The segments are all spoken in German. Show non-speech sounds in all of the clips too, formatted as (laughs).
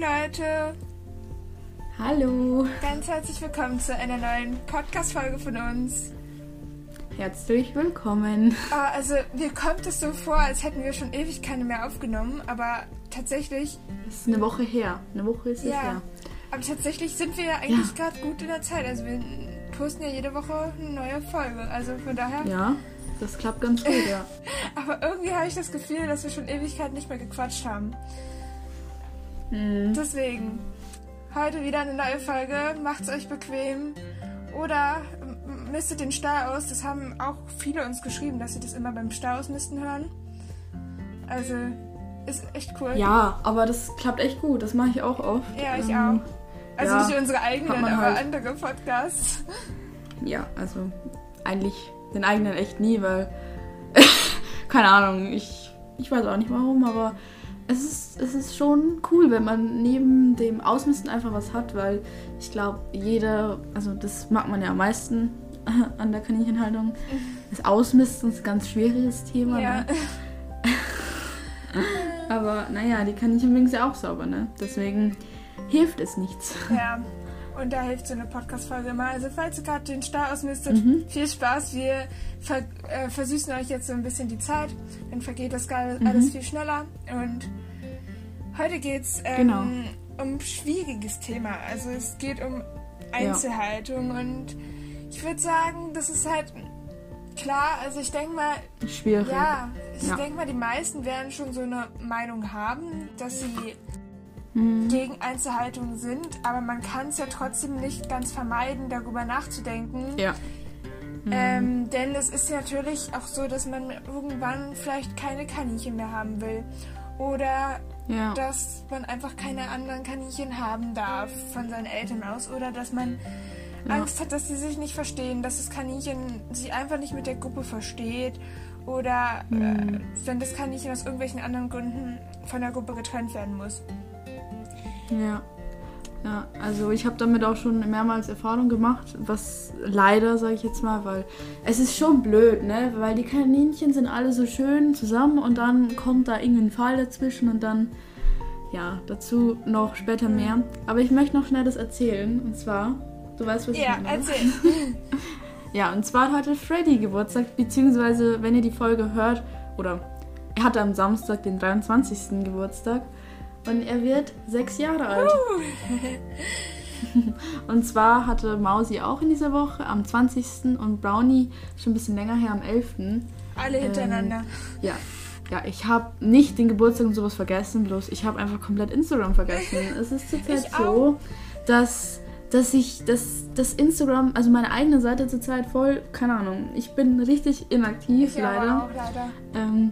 Leute, Hallo, ganz herzlich willkommen zu einer neuen Podcast-Folge von uns. herzlich willkommen. Ah, also, mir kommt es so vor, als hätten wir schon ewig keine mehr aufgenommen, aber tatsächlich, Das ist eine Woche her. Eine Woche ist es ja, her. aber tatsächlich sind wir ja eigentlich gerade gut in der Zeit. Also, wir posten ja jede Woche eine neue Folge, also von daher. Ja, das klappt ganz gut, ja. (laughs) Aber irgendwie habe ich das Gefühl, dass wir schon Ewigkeit nicht mehr gequatscht haben. Mhm. Deswegen, heute wieder eine neue Folge. Macht's euch bequem. Oder mistet den Stall aus. Das haben auch viele uns geschrieben, dass sie das immer beim Stall ausmisten hören. Also, ist echt cool. Ja, aber das klappt echt gut. Das mache ich auch oft. Ja, ich Ähm, auch. Also ja, nicht unsere eigenen, aber halt. andere Podcasts. Ja, also eigentlich den eigenen echt nie, weil (laughs) keine Ahnung, ich, ich weiß auch nicht warum, aber es ist, es ist schon cool, wenn man neben dem Ausmisten einfach was hat, weil ich glaube, jeder, also das mag man ja am meisten (laughs) an der Kaninchenhaltung. Das Ausmisten ist ein ganz schwieriges Thema. Ja. Ne? (laughs) Aber naja, die Kaninchen mögen sie auch sauber, ne? Deswegen hilft es nichts. ja. Und da hilft so eine Podcast-Folge immer. Also, falls ihr gerade den Stall ausmistet, Mhm. viel Spaß. Wir ver äh, versüßen euch jetzt so ein bisschen die Zeit. Dann vergeht das Mhm. alles viel schneller. Und heute geht es ähm, Genau. um ein schwieriges Thema. Also, es geht um Einzelhaltung. Und ich würde sagen, das ist halt klar. Also, ich denke mal, Schwierig. ja, ich Ja. denke mal, die meisten werden schon so eine Meinung haben, dass sie Mhm. gegen Einzelhaltung sind, aber man kann es ja trotzdem nicht ganz vermeiden, darüber nachzudenken. Ja. Ähm, denn es ist ja natürlich auch so, dass man irgendwann vielleicht keine Kaninchen mehr haben will. Oder Ja. dass man einfach keine anderen Kaninchen haben darf von seinen Eltern aus. Oder dass man Ja. Angst hat, dass sie sich nicht verstehen, dass das Kaninchen sich einfach nicht mit der Gruppe versteht. Oder Mhm. äh, wenn das Kaninchen aus irgendwelchen anderen Gründen von der Gruppe getrennt werden muss. Ja. Ja, also ich habe damit auch schon mehrmals Erfahrung gemacht, was leider, sage ich jetzt mal, weil es ist schon blöd, ne? Weil die Kaninchen sind alle so schön zusammen und dann kommt da irgendein Fall dazwischen und dann, ja, dazu noch später mehr. Aber ich möchte noch schnell das erzählen und zwar, du weißt, was Ja, ich meine. erzähl. (laughs) Ja, und zwar hat heute Freddy Geburtstag, beziehungsweise wenn ihr die Folge hört, oder er hatte am Samstag den 23. Geburtstag und er wird sechs Jahre alt. (laughs) und zwar hatte Mausi auch in dieser Woche am 20. und Brownie schon ein bisschen länger her am 11. Alle hintereinander. Ja, ja, ich habe nicht den Geburtstag und sowas vergessen, bloß ich habe einfach komplett Instagram vergessen. (laughs) Es ist zurzeit so, dass, dass ich das, das Instagram, also meine eigene Seite zurzeit voll, keine Ahnung, ich bin richtig inaktiv, Ich leider. auch leider. Ähm,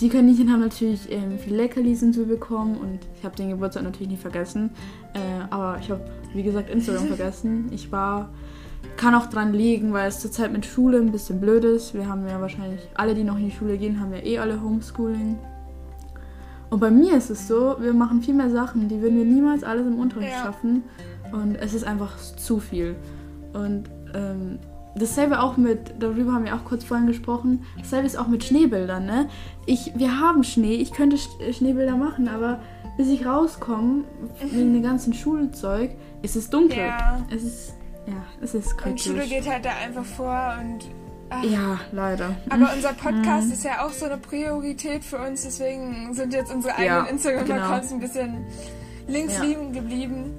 die Kaninchen haben natürlich ähm, viele Leckerlis und so bekommen und ich habe den Geburtstag natürlich nicht vergessen. Äh, aber ich habe, wie gesagt, Instagram (laughs) vergessen. Ich war, kann auch dran liegen, weil es zurzeit mit Schule ein bisschen blöd ist. Wir haben ja wahrscheinlich, alle, die noch in die Schule gehen, haben ja eh alle Homeschooling. Und bei mir ist es so, wir machen viel mehr Sachen, die würden wir niemals alles im Unterricht Ja. schaffen. Und es ist einfach zu viel. Und ähm, dasselbe auch mit, darüber haben wir auch kurz vorhin gesprochen, dasselbe ist auch mit Schneebildern, ne? Ich, wir haben Schnee, ich könnte Sch- Schneebilder machen, aber bis ich rauskomme, wegen dem ganzen Schulzeug, ist es dunkel. Ja. Es ist, ja, es ist Und kritisch. Schule geht halt da einfach vor und. Ach. ja, leider. Aber unser Podcast Mhm. ist ja auch so eine Priorität für uns, deswegen sind jetzt unsere Ja, eigenen Instagram-Accounts genau. ein bisschen links Ja. liegen geblieben.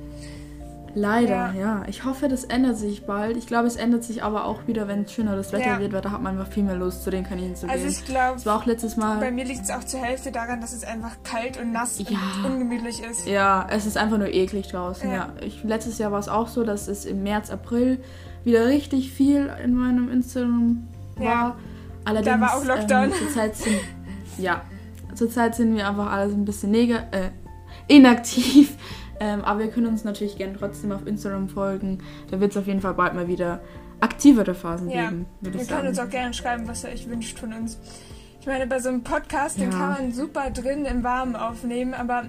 Leider, Ja. ja. Ich hoffe, das ändert sich bald. Ich glaube, es ändert sich aber auch wieder, wenn schöneres Wetter Ja. wird, weil da hat man einfach viel mehr Lust, zu den Kaninchen zu Also gehen. ich glaube, Das war auch letztes Mal. bei mir liegt es auch zur Hälfte daran, dass es einfach kalt und nass Ja. und ungemütlich ist. Ja, es ist einfach nur eklig draußen. Ja. Ja. Ich, letztes Jahr war es auch so, dass es im März, April wieder richtig viel in meinem Instagram war. Ja. Allerdings, Da war auch Lockdown. Ähm, zurzeit sind, ja, zurzeit sind wir einfach alles ein bisschen neg äh, inaktiv. Ähm, aber wir können uns natürlich gerne trotzdem auf Instagram folgen. Da wird es auf jeden Fall bald mal wieder aktivere Phasen Ja, geben, würde ich sagen. uns auch gerne schreiben, was ihr euch wünscht von uns. Ich meine, bei so einem Podcast, den Ja. kann man super drin im Warmen aufnehmen, aber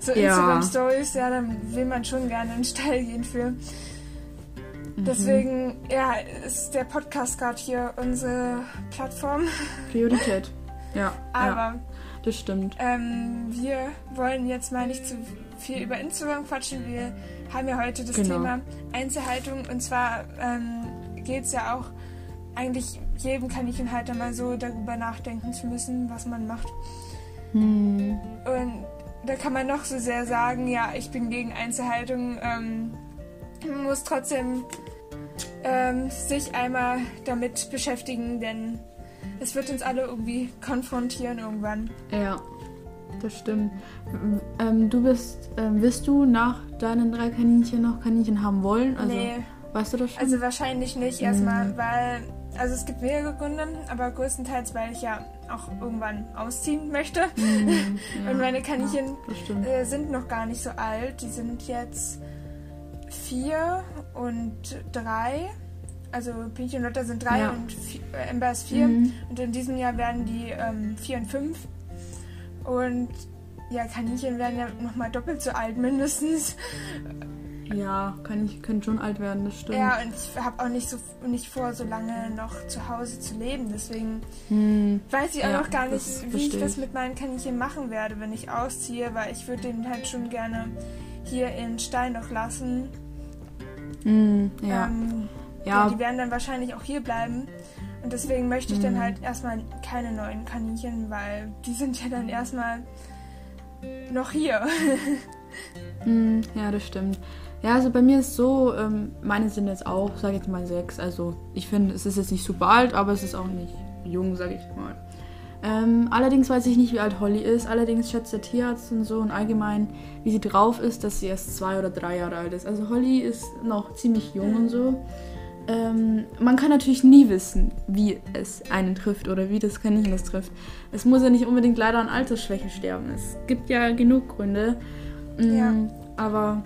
so Ja. Instagram-Stories, ja, dann will man schon gerne in den Stall gehen für. Mhm. Deswegen, ja, ist der Podcast gerade hier unsere Plattform. (laughs) Priorität. Ja. ja. Aber das stimmt. Ähm, wir wollen jetzt mal nicht zu viel über Instagram quatschen. Wir haben ja heute das Genau. Thema Einzelhaltung und zwar ähm, geht es ja auch eigentlich jedem Kaninchenhalter mal so darüber nachdenken zu müssen, was man macht. Hm. Und da kann man noch so sehr sagen, ja, ich bin gegen Einzelhaltung. Ähm, man muss trotzdem ähm, sich einmal damit beschäftigen, denn es wird uns alle irgendwie konfrontieren irgendwann. Ja, das stimmt. Ähm, du bist, ähm, wirst du nach deinen drei Kaninchen noch Kaninchen haben wollen? Also, nee, Weißt du das schon? also wahrscheinlich nicht Mhm. erstmal, weil, also es gibt mehrere Gründe, aber größtenteils, weil ich ja auch irgendwann ausziehen möchte. Hm, (laughs) ja, Und meine Kaninchen Ja, äh, sind noch gar nicht so alt. Die sind jetzt vier und drei. Also Pinky und Lotta sind drei Ja. und vi- äh, Ember ist vier. Mhm. Und in diesem Jahr werden die ähm, vier und fünf. Und ja, Kaninchen werden ja nochmal doppelt so alt mindestens. Ja, kann ich, können schon alt werden, das stimmt. Ja, und ich habe auch nicht so nicht vor, so lange noch zu Hause zu leben. Deswegen Hm, weiß ich auch Ja, noch gar nicht, wie ich das mit meinen Kaninchen machen werde, wenn ich ausziehe, weil ich würde den halt schon gerne hier in Stein noch lassen. hm, ja. Ähm, ja. ja, Die werden dann wahrscheinlich auch hier bleiben. Und deswegen möchte ich dann Mhm. halt erstmal keine neuen Kaninchen, weil die sind ja dann erstmal noch hier. (laughs) Hm, ja, das stimmt. Ja, also bei mir ist so, ähm, meine sind jetzt auch, sag ich jetzt mal sechs. Also ich finde, es ist jetzt nicht super alt, aber es ist auch nicht jung, sag ich mal. Ähm, allerdings weiß ich nicht, wie alt Holly ist. Allerdings schätzt der Tierarzt und so und allgemein, wie sie drauf ist, dass sie erst zwei oder drei Jahre alt ist. Also Holly ist noch ziemlich jung und so. Ähm, man kann natürlich nie wissen, wie es einen trifft oder wie das Kaninchen es trifft. Es muss ja nicht unbedingt leider an Altersschwäche sterben. Es gibt ja genug Gründe. Mm, Ja. Aber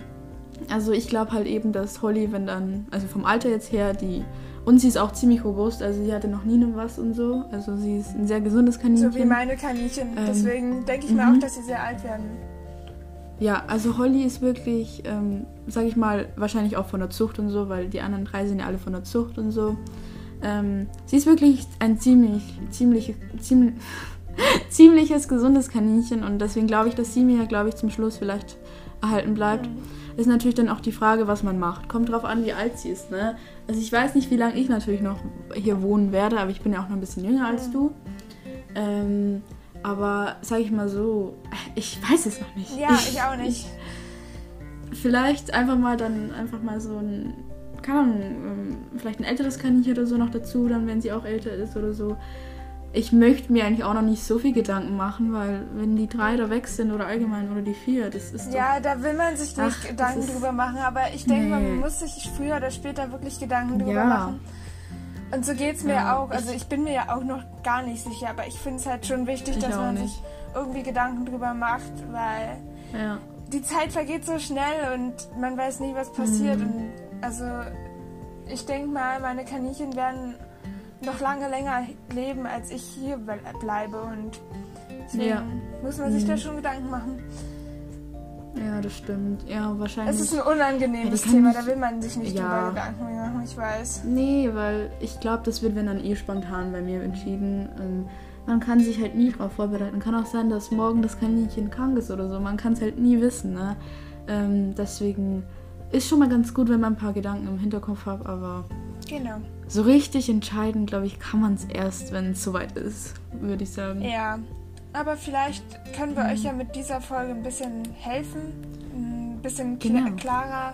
also ich glaube halt eben, dass Holly, wenn dann, also vom Alter jetzt her, die und sie ist auch ziemlich robust, also sie hatte noch nie was und so. Also sie ist ein sehr gesundes Kaninchen. so wie meine Kaninchen. Ähm, Deswegen denke ich mir mhm. auch, dass sie sehr alt werden. Ja, also Holly ist wirklich, ähm, sag ich mal, wahrscheinlich auch von der Zucht und so, weil die anderen drei sind ja alle von der Zucht und so. Ähm, sie ist wirklich ein ziemlich, ziemlich, ziemlich, (laughs) ziemliches gesundes Kaninchen und deswegen glaube ich, dass sie mir, glaube ich, zum Schluss vielleicht erhalten bleibt. Ist natürlich dann auch die Frage, was man macht. Kommt drauf an, wie alt sie ist, ne? Also ich weiß nicht, wie lange ich natürlich noch hier wohnen werde, aber ich bin ja auch noch ein bisschen jünger als du. Ähm, aber sag ich mal so, ich weiß es noch nicht. Ja, ich auch nicht. (laughs) Vielleicht einfach mal dann einfach mal so ein, keine Ahnung, ähm, vielleicht ein älteres Kaninchen oder so noch dazu, dann wenn sie auch älter ist oder so. Ich möchte mir eigentlich auch noch nicht so viel Gedanken machen, weil wenn die drei da weg sind oder allgemein oder die vier, das ist Ja, da will man sich nicht Ach, Gedanken drüber machen, aber ich denke, Nee. man muss sich früher oder später wirklich Gedanken drüber Ja. machen. Und so geht es mir Ja, auch. Also ich bin mir ja auch noch gar nicht sicher, aber ich finde es halt schon wichtig, Ich dass man nicht. sich irgendwie Gedanken drüber macht, weil. Ja. die Zeit vergeht so schnell und man weiß nie, was passiert. Mhm. Und also ich denke mal, meine Kaninchen werden noch lange länger leben, als ich hier ble- bleibe. Und deswegen Ja. muss man sich Mhm. da schon Gedanken machen. Ja, das stimmt. Ja, wahrscheinlich. Es ist ein unangenehmes Ja, Thema, nicht- da will man sich nicht Ja. drüber Gedanken machen, ich weiß. Nee, weil ich glaube, das wird, wenn dann eh spontan bei mir entschieden. Ähm, man kann sich halt nie darauf vorbereiten. Kann auch sein, dass morgen das Kaninchen krank ist oder so. Man kann es halt nie wissen. Ne? Ähm, deswegen ist schon mal ganz gut, wenn man ein paar Gedanken im Hinterkopf hat. Aber Genau. so richtig entscheiden, glaube ich, kann man es erst, wenn es soweit ist, würde ich sagen. Ja. Aber vielleicht können Mhm. wir euch ja mit dieser Folge ein bisschen helfen, ein bisschen Genau. klarer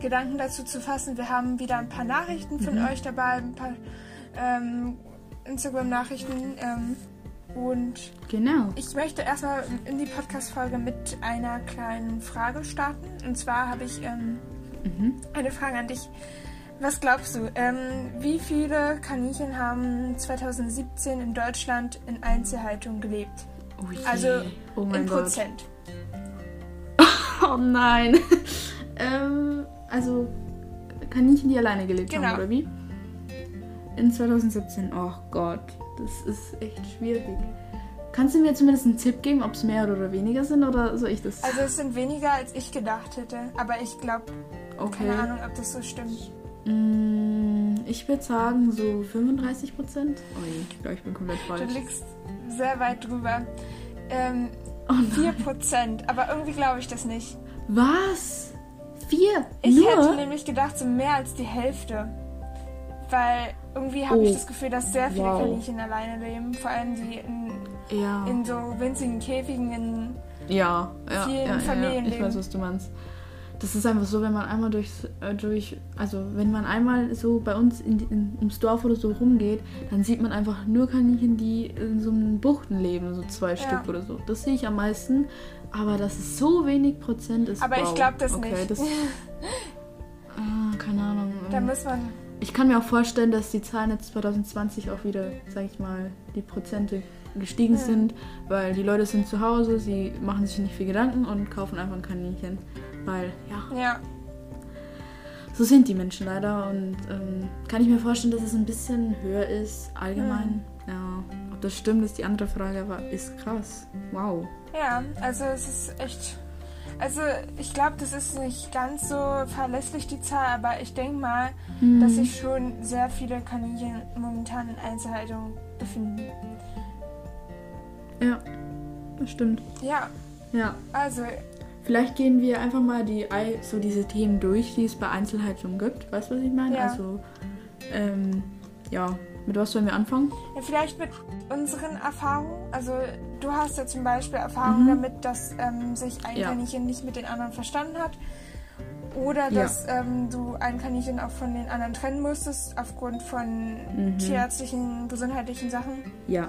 Gedanken dazu zu fassen. Wir haben wieder ein paar Nachrichten von Mhm. euch dabei, ein paar ähm, Instagram-Nachrichten. Ähm, und Genau. ich möchte erstmal in die Podcast-Folge mit einer kleinen Frage starten. Und zwar habe ich ähm, Mhm. eine Frage an dich. Was glaubst du, ähm, wie viele Kaninchen haben 2017 in Deutschland in Einzelhaltung gelebt? Oh je. Also, oh in Gott. Prozent. (laughs) Oh nein. (laughs) ähm, also Kaninchen, die alleine gelebt Genau. haben, oder wie? In 2017. Oh Gott, das ist echt schwierig. Kannst du mir zumindest einen Tipp geben, ob es mehr oder weniger sind oder soll ich das? Also es sind weniger, als ich gedacht hätte. Aber ich glaube, okay. keine Ahnung, ob das so stimmt. Mm, ich würde sagen so 35 Prozent. Oh je, ich glaube, ich bin komplett Du falsch. liegst sehr weit drüber. ähm, Oh nein. 4%. Aber irgendwie glaube ich das nicht. Was? Vier? Ich Nur? hätte nämlich gedacht, so mehr als die Hälfte. Weil irgendwie habe Oh. ich das Gefühl, dass sehr viele Wow. Kaninchen alleine leben. Vor allem die in, ja. in so winzigen Käfigen in Ja, ja, vielen ja, ja, ja. Familien Ich weiß, leben. was du meinst. Das ist einfach so, wenn man einmal durchs, äh, durch, also wenn man einmal so bei uns in, in, ums Dorf oder so rumgeht, dann sieht man einfach nur Kaninchen, die in so einem Buchten leben, so zwei Stück oder so. Das sehe ich am meisten, aber dass es so wenig Prozent ist. Aber ich wow. glaub das okay, nicht. Das, (laughs) ah, keine Ahnung. Da muss man. Ich kann mir auch vorstellen, dass die Zahlen jetzt 2020 auch wieder, sag ich mal, die Prozente gestiegen Ja. sind, weil die Leute sind zu Hause, sie machen sich nicht viel Gedanken und kaufen einfach ein Kaninchen. Weil, ja, Ja. so sind die Menschen leider und ähm, kann ich mir vorstellen, dass es ein bisschen höher ist, allgemein. Ja, ob das stimmt, ist die andere Frage, aber ist krass. Wow. Ja, also es ist echt. Also ich glaube, das ist nicht ganz so verlässlich die Zahl, aber ich denke mal, Hm. dass sich schon sehr viele Kaninchen momentan in Einzelhaltung befinden. Ja, das stimmt. Ja, Ja. also Vielleicht gehen wir einfach mal die, so diese Themen durch, die es bei Einzelhaltung gibt. Weißt du, was ich meine? Ja. Also, ähm, ja, mit was sollen wir anfangen? Ja, vielleicht mit unseren Erfahrungen. Also du hast ja zum Beispiel Erfahrungen Mhm. damit, dass ähm, sich ein Ja. Kaninchen nicht mit den anderen verstanden hat. Oder Ja. dass ähm, du ein Kaninchen auch von den anderen trennen musstest aufgrund von Mhm. tierärztlichen, gesundheitlichen Sachen. Ja.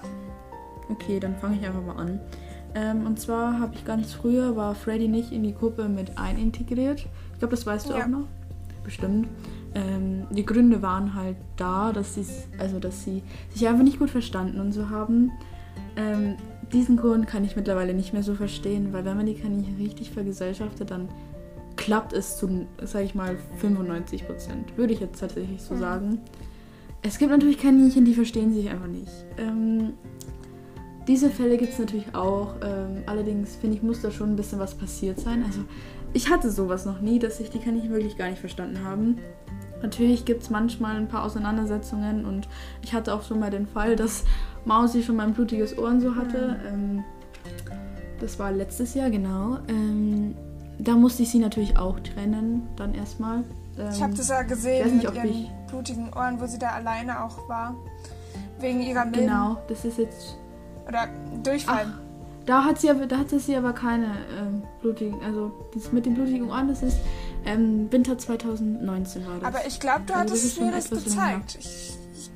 Okay, dann fange ich einfach mal an. Ähm, und zwar habe ich ganz früher, war Freddy nicht in die Gruppe mit einintegriert. Ich glaube, das weißt du Ja. auch noch. Bestimmt. Ähm, die Gründe waren halt da, dass sie also dass sie sich einfach nicht gut verstanden und so haben. Ähm, diesen Grund kann ich mittlerweile nicht mehr so verstehen, weil wenn man die Kaninchen richtig vergesellschaftet, dann klappt es zu, sag ich mal, 95 Prozent. Würde ich jetzt tatsächlich so Mhm. sagen. Es gibt natürlich Kaninchen, die verstehen sich einfach nicht. Ähm, diese Fälle gibt es natürlich auch. Ähm, allerdings finde ich, muss da schon ein bisschen was passiert sein. Also ich hatte sowas noch nie, dass sich die Kaninchen wirklich gar nicht verstanden haben. Natürlich gibt es manchmal ein paar Auseinandersetzungen und ich hatte auch schon mal den Fall, dass Mausi schon mal ein blutiges Ohren so hatte. Ähm, das war letztes Jahr, genau. Ähm, da musste ich sie natürlich auch trennen, dann erstmal. Ähm, Ich habe das ja ich gesehen weiß nicht, mit ob ihren ich- blutigen Ohren, wo sie da alleine auch war. Wegen ihrer Milben. Genau, das ist jetzt Oder Durchfall. Ach, da hat sie aber, da hatte sie aber keine ähm, blutigen, also das mit den blutigen Ohren, das ist ähm, Winter 2019 war das. Aber ich glaube, du Also hattest mir das gezeigt. Ich, ich,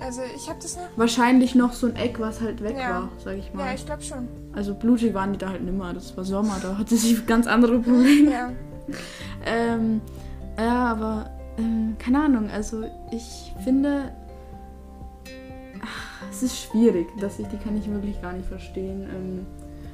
also ich habe das noch. Wahrscheinlich noch so ein Eck, was halt weg Ja. war, sag ich mal. Ja, ich glaube schon. also blutig waren die da halt nimmer, das war Sommer, da hatte sie ganz andere Probleme. Ja. (laughs) Ähm, ja, aber ähm, keine Ahnung, also ich finde, es ist schwierig, dass ich die kann ich wirklich gar nicht verstehen. Ähm,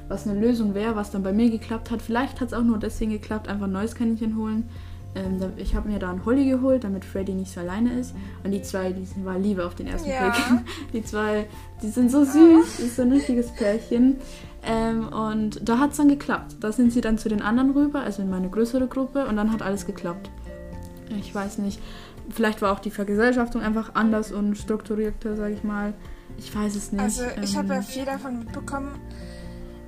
was eine Lösung wäre, was dann bei mir geklappt hat. Vielleicht hat es auch nur deswegen geklappt, einfach ein neues Kaninchen holen. Ähm, ich habe mir da einen Holly geholt, damit Freddy nicht so alleine ist. Und die zwei, die sind- war Liebe auf den ersten Ja. Blick. (laughs) Die zwei, die sind so süß. Das ist so ein richtiges Pärchen. Ähm, und da hat es dann geklappt. Da sind sie dann zu den anderen rüber, also in meine größere Gruppe. Und dann hat alles geklappt. Ich weiß nicht. Vielleicht war auch die Vergesellschaftung einfach anders und strukturierter, sage ich mal. Ich weiß es nicht. Also ich habe Ähm, ja viel davon mitbekommen.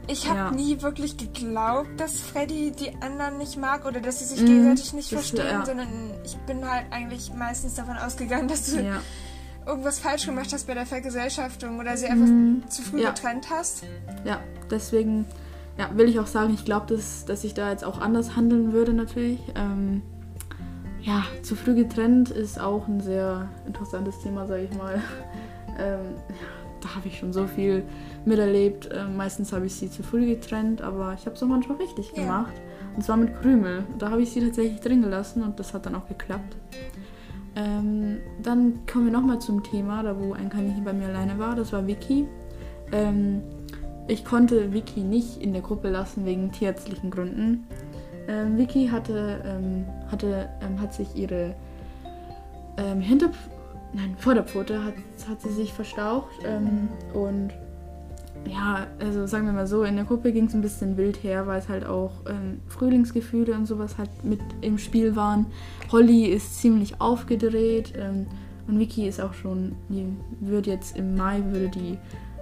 Ich habe Ja. nie wirklich geglaubt, dass Freddy die anderen nicht mag oder dass sie sich Mhm, gegenseitig nicht das- verstehen, ja. sondern ich bin halt eigentlich meistens davon ausgegangen, dass du ja. irgendwas falsch gemacht hast bei der Vergesellschaftung oder sie einfach Mhm. zu früh getrennt hast. Ja, deswegen ja, will ich auch sagen, ich glaube, dass, dass ich da jetzt auch anders handeln würde natürlich. Ähm, ja, zu früh getrennt ist auch ein sehr interessantes Thema, sage ich mal. Ähm, da habe ich schon so viel miterlebt. Ähm, meistens habe ich sie zu früh getrennt, aber ich habe es auch manchmal richtig Ja. gemacht. Und zwar mit Krümel. Da habe ich sie tatsächlich drin gelassen und das hat dann auch geklappt. Ähm, dann kommen wir nochmal zum Thema, da wo ein Kaninchen bei mir alleine war. Das war Vicky. Ähm, ich konnte Vicky nicht in der Gruppe lassen wegen tierärztlichen Gründen. Ähm, Vicky hatte, ähm, hatte, ähm, hat sich ihre ähm, Hinter nein, Vorderpfote hat, hat sie sich verstaucht ähm, und ja, also sagen wir mal so, in der Gruppe ging es ein bisschen wild her, weil es halt auch ähm, Frühlingsgefühle und sowas halt mit im Spiel waren. Holly ist ziemlich aufgedreht ähm, und Vicky ist auch schon, die würde jetzt im Mai, würde die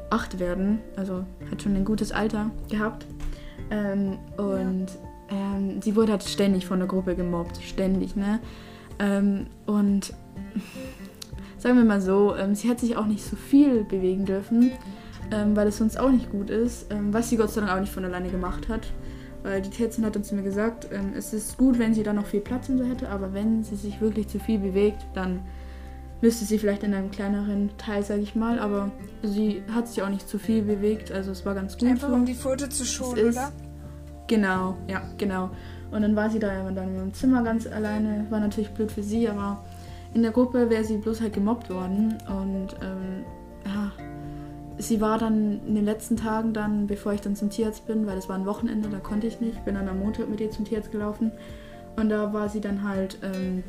acht werden. Also hat schon ein gutes Alter gehabt. Ähm, und ja. ähm, sie wurde halt ständig von der Gruppe gemobbt. Ständig, ne? Ähm, und sagen wir mal so, ähm, sie hat sich auch nicht so viel bewegen dürfen, ähm, weil es sonst auch nicht gut ist, ähm, was sie Gott sei Dank auch nicht von alleine gemacht hat. Weil die Tätzin hat uns mir gesagt, ähm, es ist gut, wenn sie da noch viel Platz so hätte, aber wenn sie sich wirklich zu viel bewegt, dann müsste sie vielleicht in einem kleineren Teil, sage ich mal, aber sie hat sich auch nicht zu viel bewegt, also es war ganz gut. Einfach um die Foto zu schonen, oder? Genau, ja, genau. Und dann war sie da dann im Zimmer ganz alleine, war natürlich blöd für sie, aber in der Gruppe wäre sie bloß halt gemobbt worden und ähm, ja, sie war dann in den letzten Tagen dann, bevor ich dann zum Tierarzt bin, weil es war ein Wochenende, da konnte ich nicht, bin dann am Montag mit ihr zum Tierarzt gelaufen und da war sie dann halt, ähm,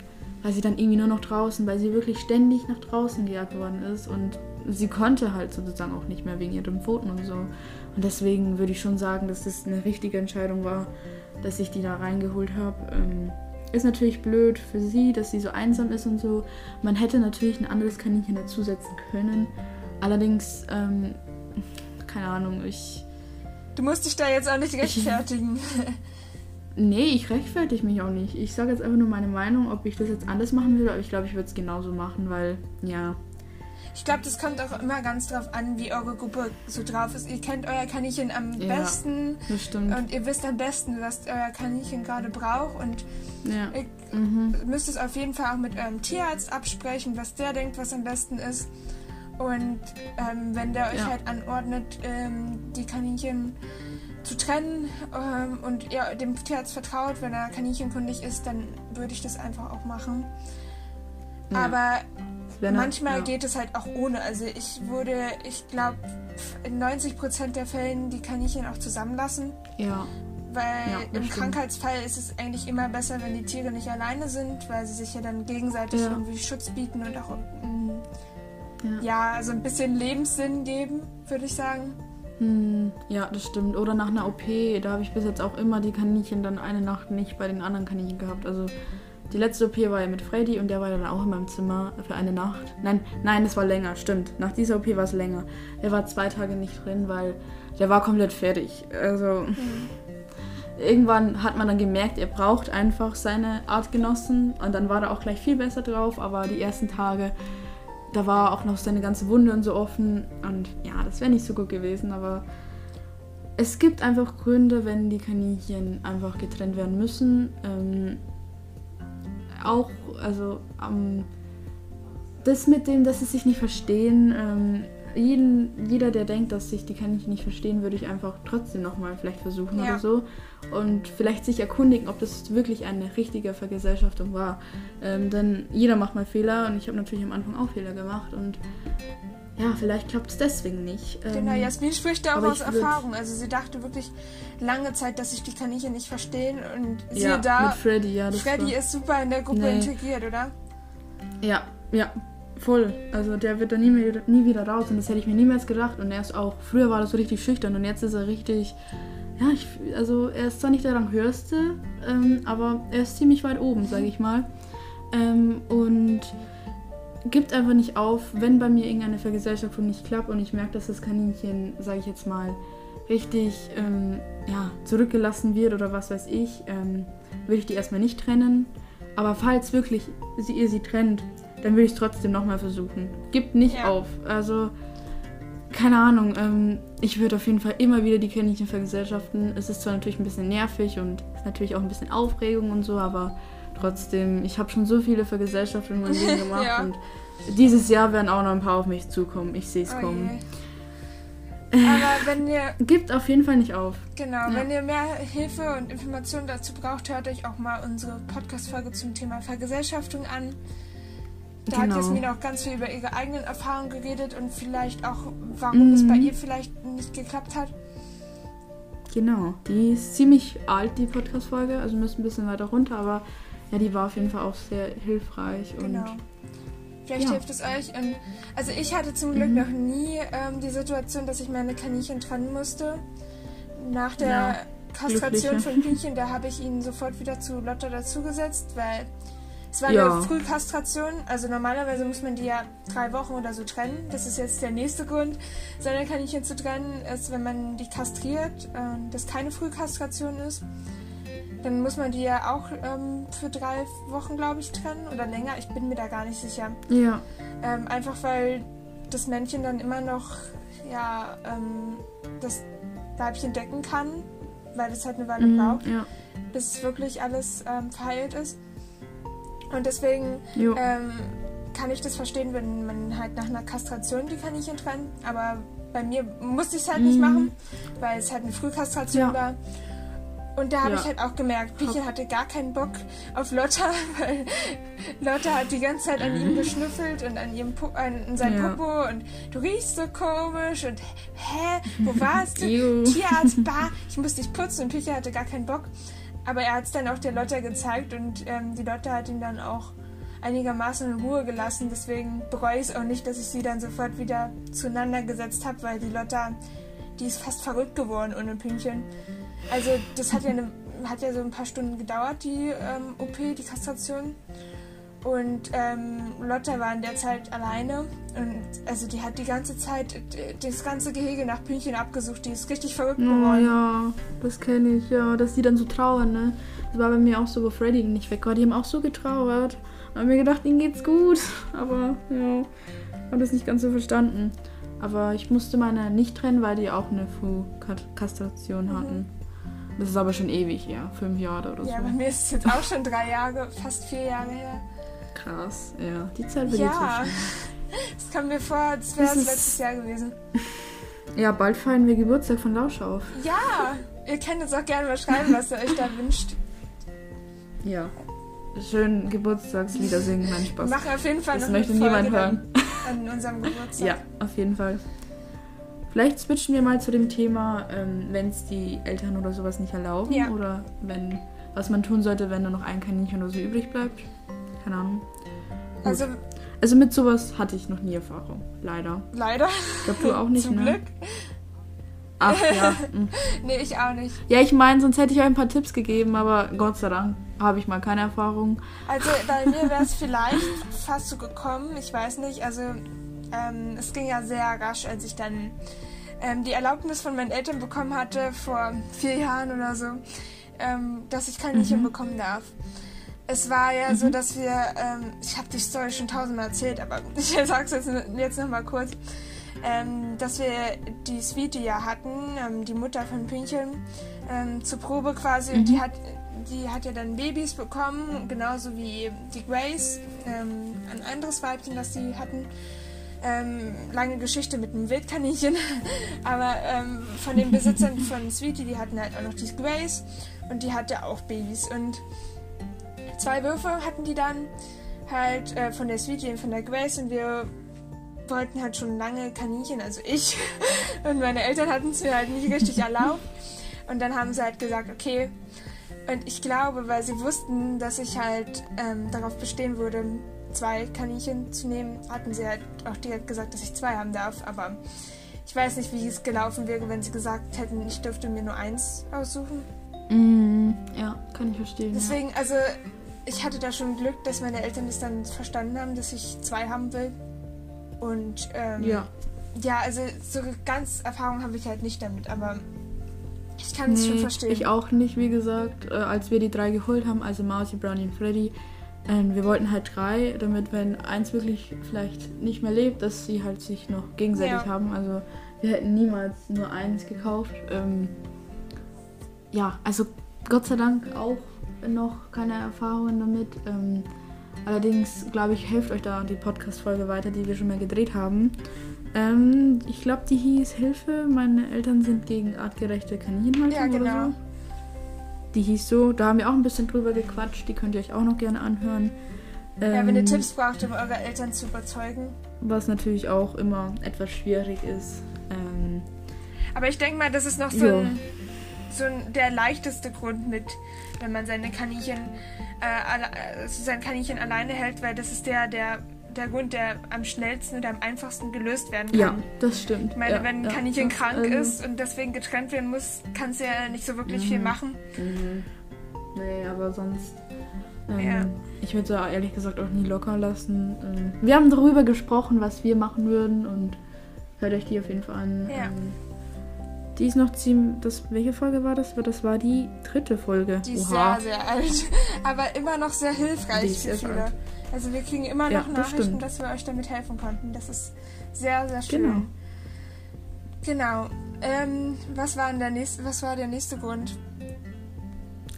war sie dann irgendwie nur noch draußen, weil sie wirklich ständig nach draußen gejagt worden ist und sie konnte halt sozusagen auch nicht mehr wegen ihren Pfoten und so. Und deswegen würde ich schon sagen, dass das eine richtige Entscheidung war, dass ich die da reingeholt habe. Ähm, ist natürlich blöd für sie, dass sie so einsam ist und so. Man hätte natürlich ein anderes Kaninchen dazusetzen können. Allerdings, ähm, keine Ahnung, ich. Du musst dich da jetzt auch nicht rechtfertigen. (laughs) nee, ich rechtfertige mich auch nicht. Ich sage jetzt einfach nur meine Meinung, ob ich das jetzt anders machen würde, aber ich glaube, ich würde es genauso machen, weil, ja. Ich glaube, das kommt auch immer ganz drauf an, wie eure Gruppe so drauf ist. Ihr kennt euer Kaninchen am ja, besten. Das stimmt. Und ihr wisst am besten, was euer Kaninchen gerade braucht. Und ja. ihr mhm. müsst es auf jeden Fall auch mit eurem Tierarzt absprechen, was der denkt, was am besten ist. Und ähm, wenn der euch ja. halt anordnet, ähm, die Kaninchen zu trennen ähm, und ihr dem Tierarzt vertraut, wenn er kaninchenkundig ist, dann würde ich das einfach auch machen. Ja. Aber manchmal ja. geht es halt auch ohne. Also ich würde, ich glaube, in 90% der Fällen die Kaninchen auch zusammenlassen. Ja. Weil im stimmt. Krankheitsfall ist es eigentlich immer besser, wenn die Tiere nicht alleine sind, weil sie sich ja dann gegenseitig irgendwie Schutz bieten und auch ja. ja, so ein bisschen Lebenssinn geben, würde ich sagen. Hm, ja, das stimmt. Oder nach einer OP, da habe ich bis jetzt auch immer die Kaninchen dann eine Nacht nicht bei den anderen Kaninchen gehabt. Also die letzte OP war ja mit Freddy und der war dann auch in meinem Zimmer für eine Nacht. Nein, nein, es war länger, stimmt. Nach dieser OP war es länger. Er war zwei Tage nicht drin, weil der war komplett fertig. Also mhm. irgendwann hat man dann gemerkt, er braucht einfach seine Artgenossen und dann war er auch gleich viel besser drauf. Aber die ersten Tage da war auch noch seine ganze Wunde und so offen. Und ja, das wäre nicht so gut gewesen, aber es gibt einfach Gründe, wenn die Kaninchen einfach getrennt werden müssen. Ähm, auch, also, ähm, das mit dem, dass sie sich nicht verstehen, ähm, jeden, jeder, der denkt, dass sich die Kaninchen nicht verstehen, würde ich einfach trotzdem nochmal vielleicht versuchen ja. oder so. Und vielleicht sich erkundigen, ob das wirklich eine richtige Vergesellschaftung war. Ähm, denn jeder macht mal Fehler und ich habe natürlich am Anfang auch Fehler gemacht und ja, vielleicht klappt es deswegen nicht. Ähm, genau, Jasmin spricht da auch aus Erfahrung. Also sie dachte wirklich lange Zeit, dass sich die Kaninchen nicht verstehen und siehe ja, da, mit Freddy, ja, Freddy ist super in der Gruppe nee. integriert, oder? Ja, ja, Voll. Also der wird da nie, mehr, nie wieder raus und das hätte ich mir niemals gedacht. Und er ist auch, früher war das so richtig schüchtern und jetzt ist er richtig, ja, ich, also er ist zwar nicht der Ranghöchste, ähm, aber er ist ziemlich weit oben, sage ich mal. Ähm, und gibt einfach nicht auf, wenn bei mir irgendeine Vergesellschaftung nicht klappt und ich merke, dass das Kaninchen, sage ich jetzt mal, richtig ähm, ja, zurückgelassen wird oder was weiß ich, ähm, will ich die erstmal nicht trennen. Aber falls wirklich sie, ihr sie trennt, dann würde ich es trotzdem nochmal versuchen. Gibt nicht ja. auf. Also, keine Ahnung. Ähm, ich würde auf jeden Fall immer wieder die Kaninchen vergesellschaften. Es ist zwar natürlich ein bisschen nervig und ist natürlich auch ein bisschen Aufregung und so, aber trotzdem, ich habe schon so viele Vergesellschaftungen in meinem (laughs) Leben gemacht ja. und dieses Jahr werden auch noch ein paar auf mich zukommen. Ich sehe es oh kommen. Aber wenn ihr. (laughs) Gibt auf jeden Fall nicht auf. Genau, ja. wenn ihr mehr Hilfe und Informationen dazu braucht, hört euch auch mal unsere Podcast-Folge zum Thema Vergesellschaftung an. Da genau. hat Jasmin auch ganz viel über ihre eigenen Erfahrungen geredet und vielleicht auch, warum mhm. es bei ihr vielleicht nicht geklappt hat. Genau, die ist ziemlich alt, die Podcast-Folge, also müssen ein bisschen weiter runter, aber ja, die war auf jeden Fall auch sehr hilfreich. Genau. Und Vielleicht ja. hilft es euch. Und, also ich hatte zum Glück mhm. noch nie ähm, die Situation, dass ich meine Kaninchen trennen musste. Nach der ja, Kastration von Kaninchen, da habe ich ihn sofort wieder zu Lotta dazugesetzt, weil Es war Ja. eine Frühkastration, also normalerweise muss man die ja drei Wochen oder so trennen. Das ist jetzt der nächste Grund, seine Kaninchen zu trennen, ist, wenn man die kastriert, äh, das keine Frühkastration ist. Dann muss man die ja auch ähm, für drei Wochen, glaube ich, trennen oder länger. Ich bin mir da gar nicht sicher. Ja. Ähm, einfach weil das Männchen dann immer noch ja, ähm, das Weibchen decken kann, weil es halt eine Weile Mhm, braucht, ja. bis wirklich alles ähm, verheilt ist. Und deswegen ähm, kann ich das verstehen, wenn man halt nach einer Kastration die Kaninchen trennt. Aber bei mir musste ich es halt nicht Mhm. machen, weil es halt eine Frühkastration Ja. war. Und da habe Ja. ich halt auch gemerkt, Pichen hatte gar keinen Bock auf Lotta, (laughs) weil Lotta hat die ganze Zeit an ihm geschnüffelt und an ihrem Pu an, seinem Ja. Popo und du riechst so komisch und hä, wo (laughs) warst du? Tierarzt, bah, (laughs) ich muss dich putzen und Picha hatte gar keinen Bock. Aber er hat es dann auch der Lotta gezeigt und ähm, die Lotta hat ihn dann auch einigermaßen in Ruhe gelassen. Deswegen bereue ich es auch nicht, dass ich sie dann sofort wieder zueinander gesetzt habe, weil die Lotta, die ist fast verrückt geworden ohne Pünktchen. Also das hat ja, eine, hat ja so ein paar Stunden gedauert, die ähm, OP, die Kastration. Und ähm, Lotta war in der Zeit alleine und also die hat die ganze Zeit das ganze Gehege nach Pünktchen abgesucht. Die ist richtig verrückt Oh geworden. ja, das kenne ich, ja. Dass die dann so trauern, ne? Das war bei mir auch so, wo Freddy nicht weg war. Die haben auch so getrauert. Haben mir gedacht, ihnen geht's gut. (laughs) Aber ja, habe das nicht ganz so verstanden. Aber ich musste meine nicht trennen, weil die auch eine Frühkastration Mhm. hatten. Das ist aber schon ewig, ja. Fünf Jahre oder so. Ja, bei mir ist es jetzt auch schon drei Jahre, fast vier Jahre her. Krass, ja. Die Zeit wird Ja, jetzt (laughs) es kam mir vor, als wäre es letztes Jahr gewesen. so Ja, bald feiern wir Geburtstag von Lausch auf. Ja, ihr könnt uns auch gerne mal schreiben, was ihr euch da wünscht. Ja. Schön Geburtstagslieder singen, Wir Spaß. machen auf jeden Fall Das noch möchte eine niemand Folge hören. dann an unserem Geburtstag. Ja, auf jeden Fall. Vielleicht switchen wir mal zu dem Thema, ähm, wenn es die Eltern oder sowas nicht erlauben. Ja. Oder wenn, was man tun sollte, wenn nur noch ein Kaninchen oder so übrig bleibt. Keine Ahnung. Gut. Also Also mit sowas hatte ich noch nie Erfahrung. Leider. leider. Ich glaube, du auch nicht, Zum ne? Glück. Ach ja. mm. (laughs) Nee, ich auch nicht. Ja, ich meine, sonst hätte ich euch ein paar Tipps gegeben, aber Gott sei Dank habe ich mal keine Erfahrung. Also bei mir wäre es vielleicht fast so gekommen, ich weiß nicht. Also ähm, es ging ja sehr rasch, als ich dann ähm, die Erlaubnis von meinen Eltern bekommen hatte, vor vier Jahren oder so, ähm, dass ich Kaninchen Mhm. bekommen darf. Es war ja so, dass wir, ähm, ich habe die Story schon tausendmal erzählt, aber (laughs) ich sag's jetzt, jetzt nochmal kurz, ähm, dass wir die Sweetie ja hatten, ähm, die Mutter von Pünchen, ähm, zur Probe quasi, und die hat, die hat ja dann Babys bekommen, genauso wie die Grace, ähm, ein anderes Weibchen, das sie hatten. Ähm, lange Geschichte mit einem Wildkaninchen, (laughs) aber ähm, von den Besitzern von Sweetie, die hatten halt auch noch die Grace und die hatte auch Babys. Und zwei Würfe hatten die dann halt äh, von der Sweetie und von der Grace. Und wir wollten halt schon lange Kaninchen, also ich. (laughs) Und meine Eltern hatten es mir halt nicht richtig erlaubt. Und dann haben sie halt gesagt, okay. Und ich glaube, weil sie wussten, dass ich halt ähm, darauf bestehen würde, zwei Kaninchen zu nehmen, hatten sie halt auch direkt gesagt, dass ich zwei haben darf, aber ich weiß nicht, wie es gelaufen wäre, wenn sie gesagt hätten, ich dürfte mir nur eins aussuchen. Mm, ja, kann ich verstehen. Deswegen, also ich hatte da schon Glück, dass meine Eltern es dann verstanden haben, dass ich zwei haben will. Und ähm, ja. ja, also so ganz Erfahrung habe ich halt nicht damit, aber ich kann es schon Nee, verstehen. Ich auch nicht, wie gesagt, äh, als wir die drei geholt haben, also Mausi, Brownie und Freddy. Ähm, wir wollten halt drei, damit wenn eins wirklich vielleicht nicht mehr lebt, dass sie halt sich noch gegenseitig Ja. haben. Also wir hätten niemals nur eins gekauft. Ähm, ja, also Gott sei Dank auch noch keine Erfahrungen damit. Ähm, allerdings, glaube ich, hilft euch da die Podcast-Folge weiter, die wir schon mal gedreht haben. Ähm, ich glaube, die hieß Hilfe, meine Eltern sind gegen artgerechte Kaninchenhaltung Ja, genau. oder so. Die hieß so, da haben wir auch ein bisschen drüber gequatscht, die könnt ihr euch auch noch gerne anhören. ja, wenn ihr Ähm, Tipps braucht, um eure Eltern zu überzeugen. Was natürlich auch immer etwas schwierig ist. Ähm, Aber ich denke mal, das ist noch so, ein, so ein, der leichteste Grund mit, wenn man seine Kaninchen, äh, alle, äh, sein Kaninchen alleine hält, weil das ist der, der, der Grund, der am schnellsten oder am einfachsten gelöst werden kann. ja, das stimmt. Ich meine, ja, wenn ein ja, Kaninchen ja, krank also- ist und deswegen getrennt werden muss, kannst du ja nicht so wirklich viel Mhm. machen. Mhm. Nee, aber sonst Ähm, Ja. Ich würde da ehrlich gesagt auch nie locker lassen. Ähm, wir haben darüber gesprochen, was wir machen würden und hört euch die auf jeden Fall an. Ja. Ähm, die ist noch ziemlich. Das, welche Folge war das? Das war die dritte Folge. Die ist Oha. sehr, sehr alt, (laughs) aber immer noch sehr Die hilfreich ist für viele. alt. Also wir kriegen immer Ja, noch das Nachrichten, stimmt. dass wir euch damit helfen konnten. Das ist sehr, sehr schön. Genau. Genau. Ähm, was, war denn der nächste, was war der nächste Grund?